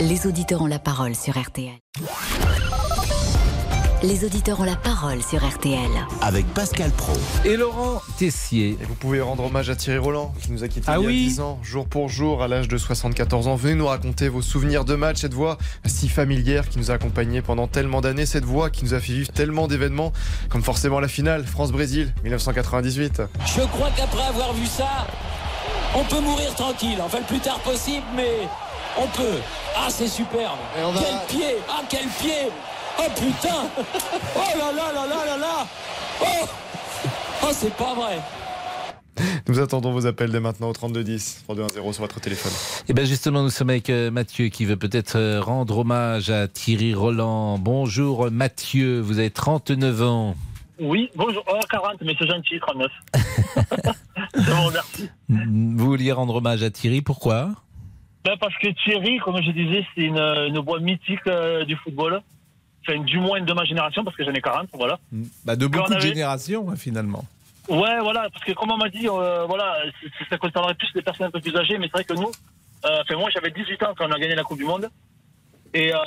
les auditeurs ont la parole sur RTL. Les auditeurs ont la parole sur RTL. Avec Pascal Pro. Et Laurent Tessier. Et vous pouvez rendre hommage à Thierry Roland, qui nous a quittés Ah il y a oui 10 ans, jour pour jour, à l'âge de 74 ans. Venez nous raconter vos souvenirs de match, cette voix si familière qui nous a accompagnés pendant tellement d'années, cette voix qui nous a fait vivre tellement d'événements, comme forcément la finale, France-Brésil, 1998. Je crois qu'après avoir vu ça, on peut mourir tranquille. Enfin, le plus tard possible, mais on peut. Ah, c'est superbe. Quel pied Ah, quel pied Oh putain Oh là là là là là là Oh Oh, c'est pas vrai Nous attendons vos appels dès maintenant au 3210, 3210 sur votre téléphone. Et bien justement, nous sommes avec euh, Mathieu qui veut peut-être euh, rendre hommage à Thierry Roland. Bonjour Mathieu, vous avez 39 ans. Oui, bonjour. Oh, 40, mais c'est gentil, 39. Je vous remercie. Vous vouliez rendre hommage à Thierry, pourquoi? Ben, parce que Thierry, comme je disais, c'est une, une voix mythique euh, du football. Enfin, du moins de ma génération, parce que j'en ai 40, voilà. bah, De beaucoup on de avait- générations, hein, finalement. Ouais, voilà, parce que comme on m'a dit, euh, voilà, ça concernerait plus les personnes un peu plus âgées, mais c'est vrai que nous, euh, enfin, moi j'avais 18 ans quand on a gagné la Coupe du Monde, et euh,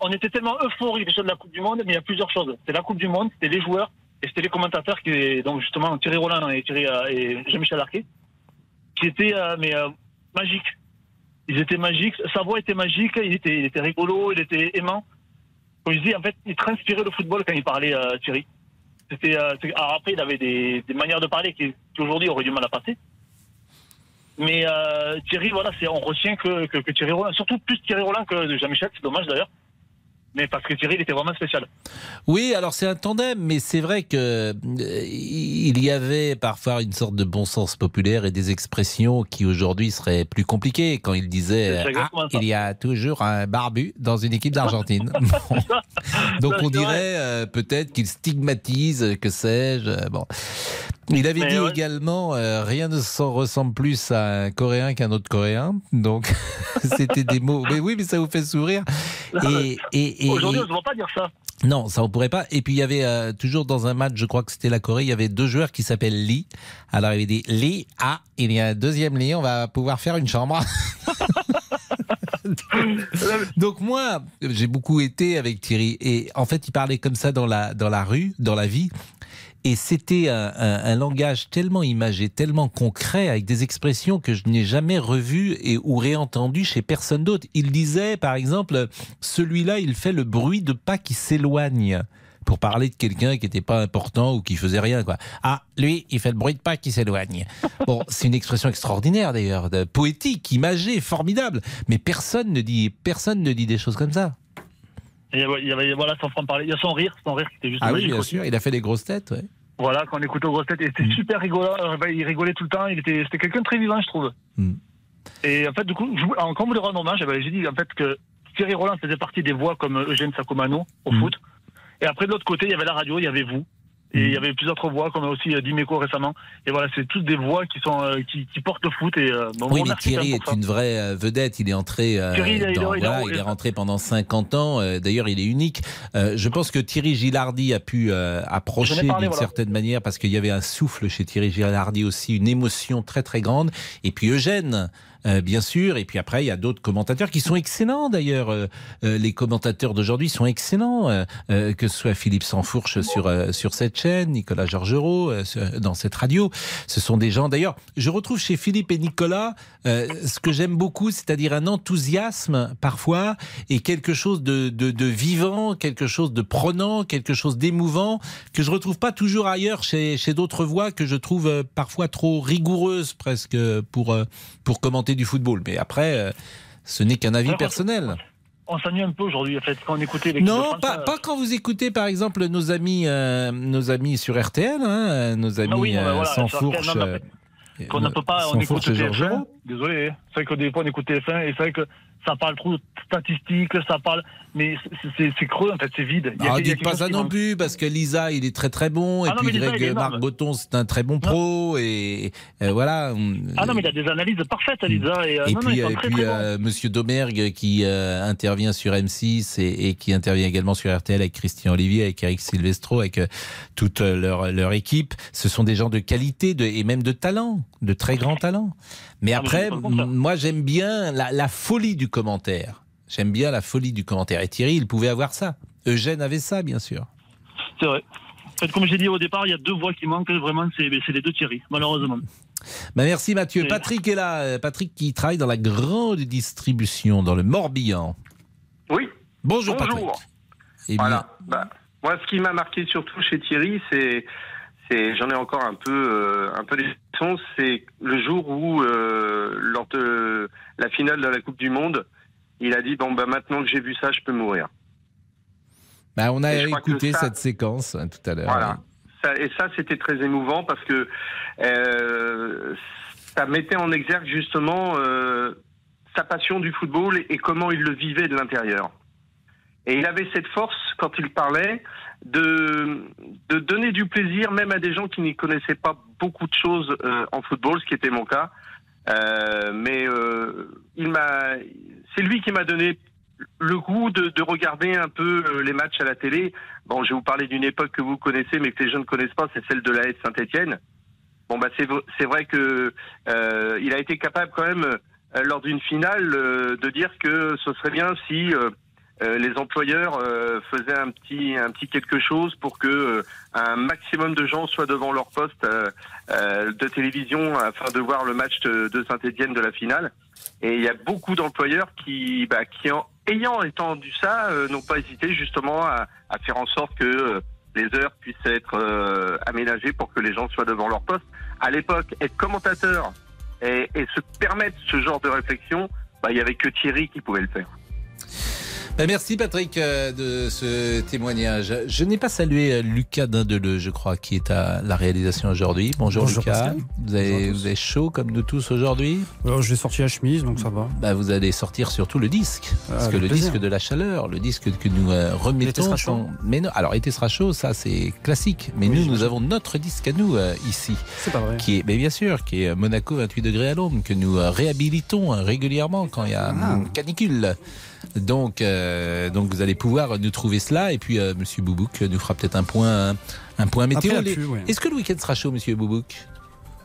on était tellement euphoriques déjà de la Coupe du Monde, mais il y a plusieurs choses. C'était la Coupe du Monde, c'était les joueurs, et c'était les commentateurs, qui, donc justement Thierry Roland et, Thierry, euh, et Jean-Michel Arquet, qui étaient mais, magiques. Ils étaient magiques, sa voix était magique, il était, il était rigolo, il était aimant. Comme en fait, il transpirait le football quand il parlait, euh, Thierry. C'était, euh, après, il avait des, manières de parler qui, qui aujourd'hui auraient du mal à passer. Mais euh, Thierry, voilà, c'est, on retient que, que, que Thierry Roland, surtout plus Thierry Roland que Jean-Michel, c'est dommage d'ailleurs. Mais parce que Thierry, il était vraiment spécial. Oui, alors c'est un tandem, mais c'est vrai que euh, il y avait parfois une sorte de bon sens populaire et des expressions qui aujourd'hui seraient plus compliquées quand il disait ah, il y a toujours un barbu dans une équipe d'Argentine. Donc on dirait euh, peut-être qu'il stigmatise, que sais-je. euh, Bon, il avait Mais dit ouais. également euh, rien ne s'en ressemble plus à un Coréen qu'un autre Coréen. Donc c'était des mots. Mais oui, mais ça vous fait sourire. Et, et, et- Aujourd'hui, on ne va pas dire ça. non, ça on pourrait pas. Et puis il y avait euh, toujours dans un match, je crois que c'était la Corée, il y avait deux joueurs qui s'appellent Lee. Alors il avait dit Lee, ah, il y a un deuxième Lee, on va pouvoir faire une chambre. Donc moi, j'ai beaucoup été avec Thierry et en fait il parlait comme ça dans la dans la rue, dans la vie. Et c'était un, un- un langage tellement imagé, tellement concret, avec des expressions que je n'ai jamais revues et ou réentendues chez personne d'autre. Il disait, par exemple, celui-là, il fait le bruit de pas qui s'éloigne pour parler de quelqu'un qui n'était pas important ou qui faisait rien. Quoi. Ah, lui, il fait le bruit de pas qui s'éloigne. Bon, c'est une expression extraordinaire d'ailleurs, poétique, imagée, formidable. Mais personne ne dit, personne ne dit des choses comme ça. Il y avait, voilà, sans parler. Il y a son rire, son rire qui était juste Ah oui, bien aussi. sûr, il a fait des grosses têtes. ouais. Voilà, quand on écoutait aux grosses têtes, et Mm. c'était super rigolant. euh, bah, Il rigolait tout le temps. Il était, c'était quelqu'un de très vivant, je trouve. Mm. Et en fait, du coup, je, alors, quand vous lui rendre hommage, eh ben, j'ai dit en fait que Thierry Roland faisait partie des voix comme Eugène Sacomano au Mm. foot. Et après, de l'autre côté, il y avait la radio, il y avait vous. Et il y avait plusieurs autres voix, comme aussi euh, Dimeco récemment. Et voilà, c'est toutes des voix qui sont euh, qui, qui portent le foot. Et euh, bon, Oui, mais Thierry est une vraie vedette. Il est entré, Thierry, il est- il est- dans- il est- voilà, il est- il est rentré pendant 50 ans. D'ailleurs, il est unique. Je pense que Thierry Gilardi a pu approcher d'une voilà. certaine manière parce qu'il y avait un souffle chez Thierry Gilardi aussi, une émotion très très grande. Et puis Eugène. Euh, bien sûr, et puis après il y a d'autres commentateurs qui sont excellents d'ailleurs. Euh, euh, les commentateurs d'aujourd'hui sont excellents, que ce soit Philippe Sansfourche sur sur cette chaîne, Nicolas Georgerot dans cette radio. Ce sont des gens. D'ailleurs, je retrouve chez Philippe et Nicolas ce que j'aime beaucoup, c'est-à-dire un enthousiasme parfois et quelque chose de, de, vivant, quelque chose de prenant, quelque chose d'émouvant que je retrouve pas toujours ailleurs chez, chez d'autres voix que je trouve parfois trop rigoureuses presque pour pour commenter du football. Mais après, euh, ce n'est qu'un avis personnel. On s'ennuie un peu aujourd'hui, en fait, quand on écoutait de Non, France, pas, euh, pas quand vous écoutez par exemple nos amis, euh, nos amis sur RTL, hein, nos amis Ah oui, non, mais euh, voilà, sans sur RTL, fourche. non, euh, qu'on ne peut pas, on écoute fourche et TF1. Georgerot. Désolé, hein. c'est vrai que des fois on écoute TF1 et c'est vrai que ça parle trop de statistiques, ça parle, mais c'est- creux en fait, c'est vide. Il y a- Ah, dites pas ça non plus, parce que Lisa, il est très très bon, Ah et non, puis Lisa, Greg. Marc Botton, c'est un très bon pro, et, euh, voilà. Ah non, mais il a des analyses parfaites, Lisa. Et, euh, Et non, non, puis, sont et très, puis euh, Monsieur Domergue qui euh, intervient sur M6 et, et qui intervient également sur RTL avec Christian Olivier, avec Eric Silvestro, avec euh, toute euh, leur, leur équipe. Ce sont des gens de qualité de, et même de talent, de très grand talent. Mais Ah, après, moi j'aime bien la, la folie du commentaire. J'aime bien la folie du commentaire. Et Thierry, il pouvait avoir ça. Eugène avait ça, bien sûr. C'est vrai. En fait, comme j'ai dit au départ, il y a deux voix qui manquent vraiment, c'est c'est les deux Thierry, malheureusement. Bah, merci Mathieu. Et- Patrick est là. Euh, Patrick qui travaille dans la grande distribution, dans le Morbihan. Oui. Bonjour, Bonjour. Patrick. Eh bien, Voilà. Bah, moi, ce qui m'a marqué surtout chez Thierry, c'est, c'est, j'en ai encore un peu, euh, un peu des sons, c'est le jour où, euh, lors de la finale de la Coupe du Monde, il a dit bon bah maintenant que j'ai vu ça, je peux mourir. bah, on a écouté ça- cette séquence hein, tout à l'heure. Voilà. Ça- et ça, c'était très émouvant parce que euh, ça mettait en exergue justement euh, sa passion du football et, et comment il le vivait de l'intérieur. Et il avait cette force, quand il parlait, de, de donner du plaisir même à des gens qui n'y connaissaient pas beaucoup de choses euh, en football, ce qui était mon cas. Euh, mais euh, il m'a, c'est lui qui m'a donné le goût de, de regarder un peu euh, les matchs à la télé. Bon, je vais vous parler d'une époque que vous connaissez, mais que les jeunes ne connaissent pas, c'est celle de la S Saint-Etienne. Bon, bah, c'est, c'est vrai que euh, il a été capable quand même, euh, lors d'une finale, de dire que ce serait bien si euh, les employeurs euh, faisaient un petit, un petit quelque chose pour que euh, un maximum de gens soient devant leur poste euh, euh, de télévision afin de voir le match de, de Saint-Etienne de la finale. Et il y a beaucoup d'employeurs qui, bah, qui en, ayant entendu ça, n'ont pas hésité justement à, à faire en sorte que les heures puissent être aménagées pour que les gens soient devant leur poste. À l'époque, être commentateur et, et se permettre ce genre de réflexion, bah, il y avait que Thierry qui pouvait le faire. Ben, merci Patrick euh, de ce témoignage. Je n'ai pas salué euh, Lucas Dindeleu, je crois, qui est à la réalisation aujourd'hui. Bonjour, Bonjour, Lucas. Vous avez, vous avez chaud comme nous tous aujourd'hui? Alors, je vais sortir la chemise, donc ça va. bah, Vous allez sortir surtout le disque. Parce Ah, que avec le plaisir. disque de la chaleur, le disque que nous euh, remettons. Sera chaud. Mais non, alors, été sera chaud, ça c'est classique. Mais nous, nous avons notre disque à nous euh, ici. C'est pas vrai. Qui est, mais bien sûr, qui est Monaco 28 degrés à l'ombre, que nous euh, réhabilitons euh, régulièrement quand il y a Ah. une canicule. Donc, euh, donc vous allez pouvoir nous trouver cela. Et puis, euh, Monsieur Boubouk nous fera peut-être un point, un point météo. Ouais. Est-ce que le week-end sera chaud, Monsieur Boubouk?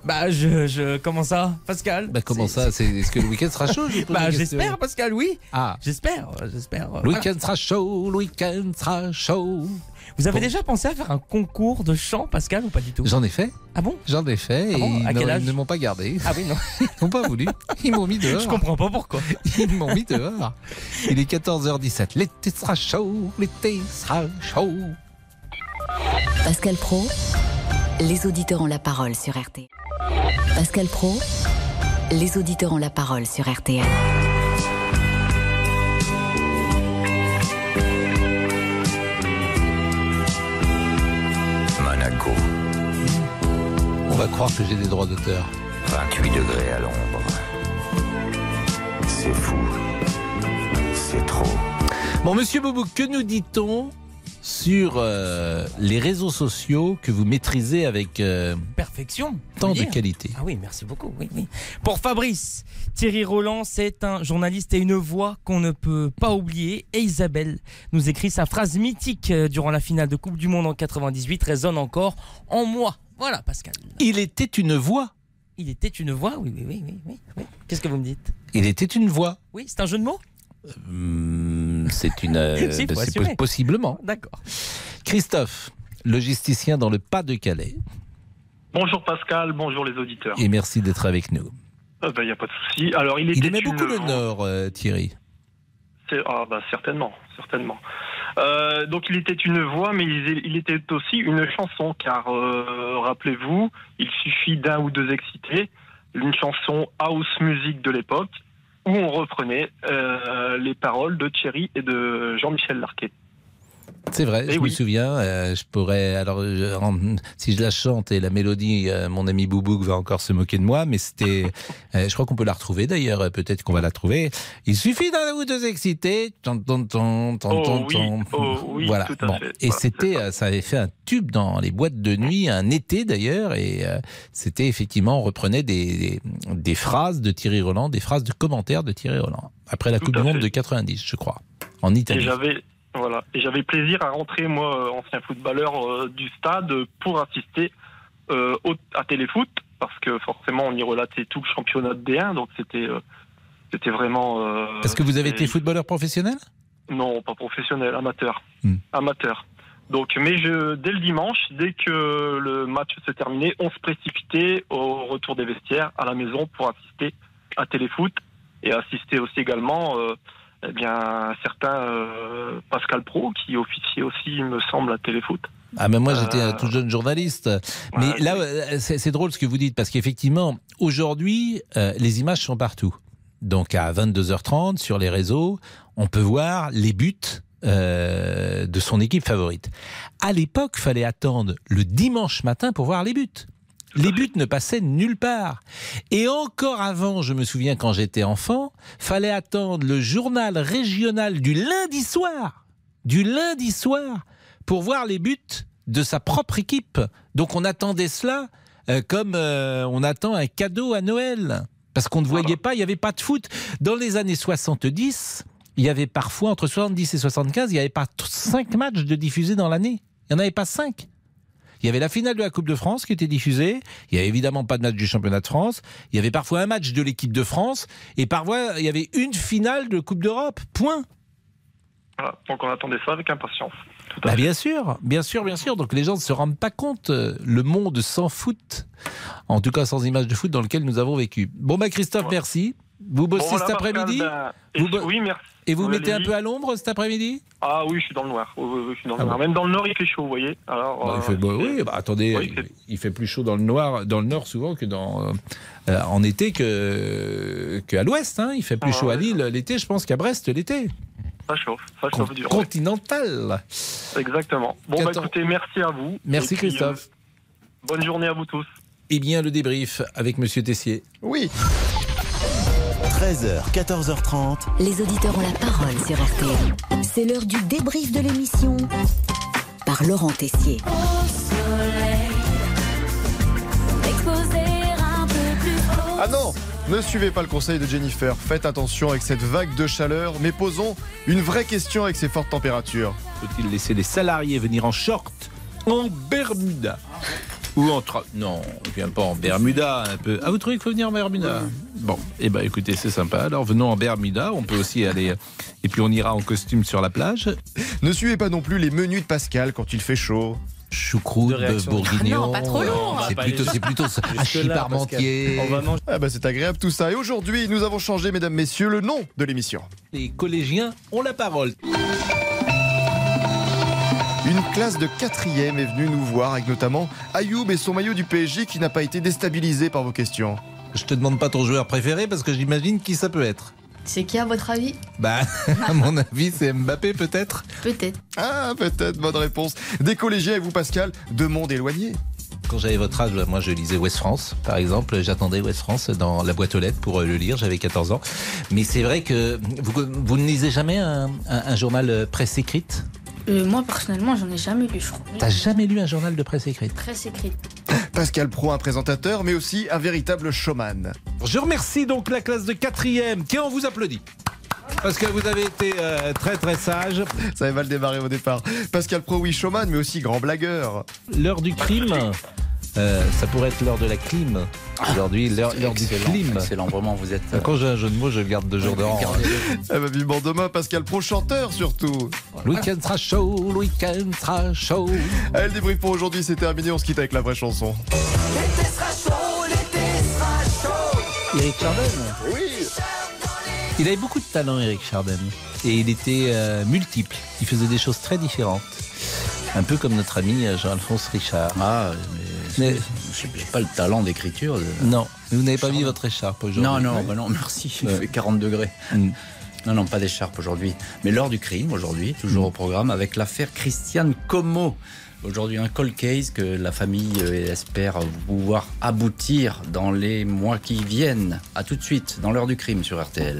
Bah, je, je. Comment ça, Pascal? Bah, comment ça? C'est, Est-ce que le week-end sera chaud? Je Bah, j'espère, Pascal, oui. Ah. J'espère, j'espère. Le week-end sera chaud, le week-end sera chaud. Vous avez Bon. déjà pensé à faire un concours de chant, Pascal, ou pas du tout? J'en ai fait. Ah bon? J'en ai fait Ah et bon? À non, quel âge ils ne m'ont pas gardé. Ah oui, non. Ils n'ont pas voulu. Ils m'ont mis dehors. Je comprends pas pourquoi. Ils m'ont mis dehors. Il est 14h17. L'été sera chaud, l'été sera chaud. Pascal Pro, les auditeurs ont la parole sur RTL. Pascal Pro, les auditeurs ont la parole sur RTL. Monaco, On va croire que j'ai des droits d'auteur. 28 degrés à l'ombre. C'est fou. C'est trop. Bon, monsieur Boubou, que nous dit-on sur euh, les réseaux sociaux que vous maîtrisez avec euh, Perfection. tant de qualité Ah oui, merci beaucoup. Oui, oui. Pour Fabrice, Thierry Roland, c'est un journaliste et une voix qu'on ne peut pas oublier. Et Isabelle nous écrit sa phrase mythique euh, durant la finale de Coupe du Monde en 98 résonne encore en moi. Voilà, Pascal. Il était une voix. Il était une voix, oui, oui, oui, oui. oui, oui. Qu'est-ce que vous me dites? Il était une voix. Oui, c'est un jeu de mots? Hum, c'est une. euh, Si, c'est possiblement. D'accord. Christophe, logisticien dans le Pas-de-Calais. Bonjour Pascal, bonjour les auditeurs. Et merci d'être avec nous. Il n'y a pas de souci. Alors, il, aimait une beaucoup le Nord, euh, Thierry. Ah bah certainement, certainement. Euh, donc il était une voix, mais il, il était aussi une chanson, car euh, rappelez-vous, il suffit d'un ou deux excités, une chanson house music de l'époque, où on reprenait euh, les paroles de Thierry et de Jean-Michel Larquet. C'est vrai, Eh je me souviens. euh, je pourrais. Alors, je- si je la chante et la mélodie, euh, mon ami Boubouk va encore se moquer de moi, mais c'était. euh, je crois qu'on peut la retrouver d'ailleurs. Peut-être qu'on va la trouver. Il suffit d'un ou deux excités. Tan, tan, tan, Oh oui, oh oui, voilà. tout à Bon. fait. Et Voilà, c'était, ça avait fait un tube dans les boîtes de nuit, un été d'ailleurs, et c'était effectivement, on reprenait des, des, des phrases de Thierry Roland, des phrases de commentaires de Thierry Roland après la Tout Coupe du Monde de 90, je crois, en Et Italie. j'avais voilà, et j'avais plaisir à rentrer moi, euh, ancien footballeur euh, du stade, pour assister euh, au, à Téléfoot, parce que forcément on y relatait tout le championnat de D1, donc c'était euh, c'était vraiment. Est-ce que vous avez été footballeur professionnel? Non, pas professionnel, amateur, Hmm. amateur. Donc, mais je, dès le dimanche, dès que le match se terminait, on se précipitait au retour des vestiaires à la maison pour assister à Téléfoot et assister aussi également eh bien, un certain euh, Pascal Pro qui officiait aussi, il me semble, à Téléfoot. Ah mais moi j'étais Euh, un tout jeune journaliste. Mais là euh, c'est drôle ce que vous dites parce qu'effectivement aujourd'hui euh, les images sont partout. Donc à 22h30 sur les réseaux, on peut voir les buts de son équipe favorite. À l'époque, fallait attendre le dimanche matin pour voir les buts. Les buts ne passaient nulle part. Et encore avant, je me souviens quand j'étais enfant, fallait attendre le journal régional du lundi soir, du lundi soir, pour voir les buts de sa propre équipe. Donc on attendait cela euh, comme euh, on attend un cadeau à Noël. Parce qu'on ne voyait pas, il n'y avait pas de foot. Dans les années 70, il y avait parfois, entre 70 et 75, il n'y avait pas 5 matchs de diffusés dans l'année. Il n'y en avait pas 5. Il y avait la finale de la Coupe de France qui était diffusée. Il n'y avait évidemment pas de match du championnat de France. Il y avait parfois un match de l'équipe de France. Et parfois, il y avait une finale de Coupe d'Europe. Point. Voilà. Donc, on attendait ça avec impatience. Bah bien sûr, bien sûr, bien sûr. Donc les gens ne se rendent pas compte euh, le monde sans foot, en tout cas sans image de foot dans lequel nous avons vécu. Bon bah Christophe, merci. Vous bossez Bon, voilà, cet après-midi ben, Vous Oui, merci. Et vous mettez un peu à l'ombre cet après-midi? Ah oui, je suis dans le noir. Oui, oui, oui, je suis dans le Ah noir. bon. Même dans le nord, il fait chaud, vous voyez. Alors, Bah, il euh, fait, bah, oui, bah, attendez, Oui, il, il fait plus chaud dans le noir, dans le nord souvent que dans euh, en été que qu'à l'ouest. Hein. Il fait plus Ah, chaud à ouais. Lille l'été, je pense qu'à Brest l'été. ça chauffe, ça chauffe dur. Continental. Exactement. Bon, bah, écoutez, merci à vous. Merci puis, Christophe. euh, bonne journée à vous tous. Eh bien, le débrief avec Monsieur Tessier. Oui. 13h, 14h30. Les auditeurs ont la parole sur RTL. C'est l'heure du débrief de l'émission par Laurent Tessier. Ah non ne suivez pas le conseil de Jennifer, faites attention avec cette vague de chaleur, mais posons une vraie question avec ces fortes températures. Faut-il laisser les salariés venir en short, en Bermuda? Ou en tra... Non, on vient pas en Bermuda un peu. Ah, vous trouvez qu'il faut venir en Bermuda? Bon, eh ben écoutez, c'est sympa. Alors venons en Bermuda, on peut aussi aller... Et puis on ira en costume sur la plage. Ne suivez pas non plus les menus de Pascal quand il fait chaud. Choucroute, bourguignon. non, pas trop long. C'est plutôt, c'est plutôt ça. hachis parmentier. Ah bah c'est agréable tout ça. Et aujourd'hui, nous avons changé, mesdames, messieurs, le nom de l'émission. Les collégiens ont la parole. Une classe de quatrième est venue nous voir avec notamment Ayoub et son maillot du PSG qui n'a pas été déstabilisé par vos questions. Je te demande pas ton joueur préféré parce que j'imagine qui ça peut être. C'est qui à votre avis? Bah, à mon avis, c'est Mbappé peut-être. Peut-être. Ah, peut-être, bonne réponse. Des collégiens et vous, Pascal, deux mondes éloignés. Quand j'avais votre âge, moi je lisais West France, par exemple. J'attendais West France dans la boîte aux lettres pour euh, le lire, j'avais 14 ans. Mais c'est vrai que vous, vous ne lisez jamais un, un- un journal euh, presse écrite? Euh, moi, personnellement, j'en ai jamais lu, je crois. T'as jamais lu un journal de presse écrite? Presse écrite. Pascal Pro, un présentateur, mais aussi un véritable showman. Je remercie donc la classe de quatrième. Tiens, on vous applaudit. Parce que vous avez été euh, très très sage. Ça avait mal démarré au départ. Pascal Pro, oui, showman, mais aussi grand blagueur. L'heure du crime, euh, ça pourrait être l'heure de la clim. Aujourd'hui, l'heure du clim. excellent, vraiment, vous êtes. euh, Quand j'ai un jeu de mots, je le garde deux jours de rang. Eh ben, vivement demain, Pascal Pro, chanteur surtout. Le week-end sera chaud, le week-end sera chaud. Allez, le débrief pour aujourd'hui, c'est terminé. On se quitte avec la vraie chanson. L'été sera chaud, l'été sera chaud. Eric Chardin Oui. Il avait beaucoup de talent, Eric Chardin. Et il était euh, multiple. Il faisait des choses très différentes. Un peu comme notre ami euh, Jean-Alphonse Richard. Ah, mais, j'ai pas le talent d'écriture. de- Non, vous n'avez pas mis votre écharpe aujourd'hui. Non, non, bah non, merci. Il fait 40 degrés. Non, non, pas d'écharpe aujourd'hui. Mais l'heure du crime aujourd'hui, toujours au programme, avec l'affaire Christiane Como. Aujourd'hui, un cold case que la famille euh, espère pouvoir aboutir dans les mois qui viennent. À tout de suite, dans l'heure du crime sur RTL.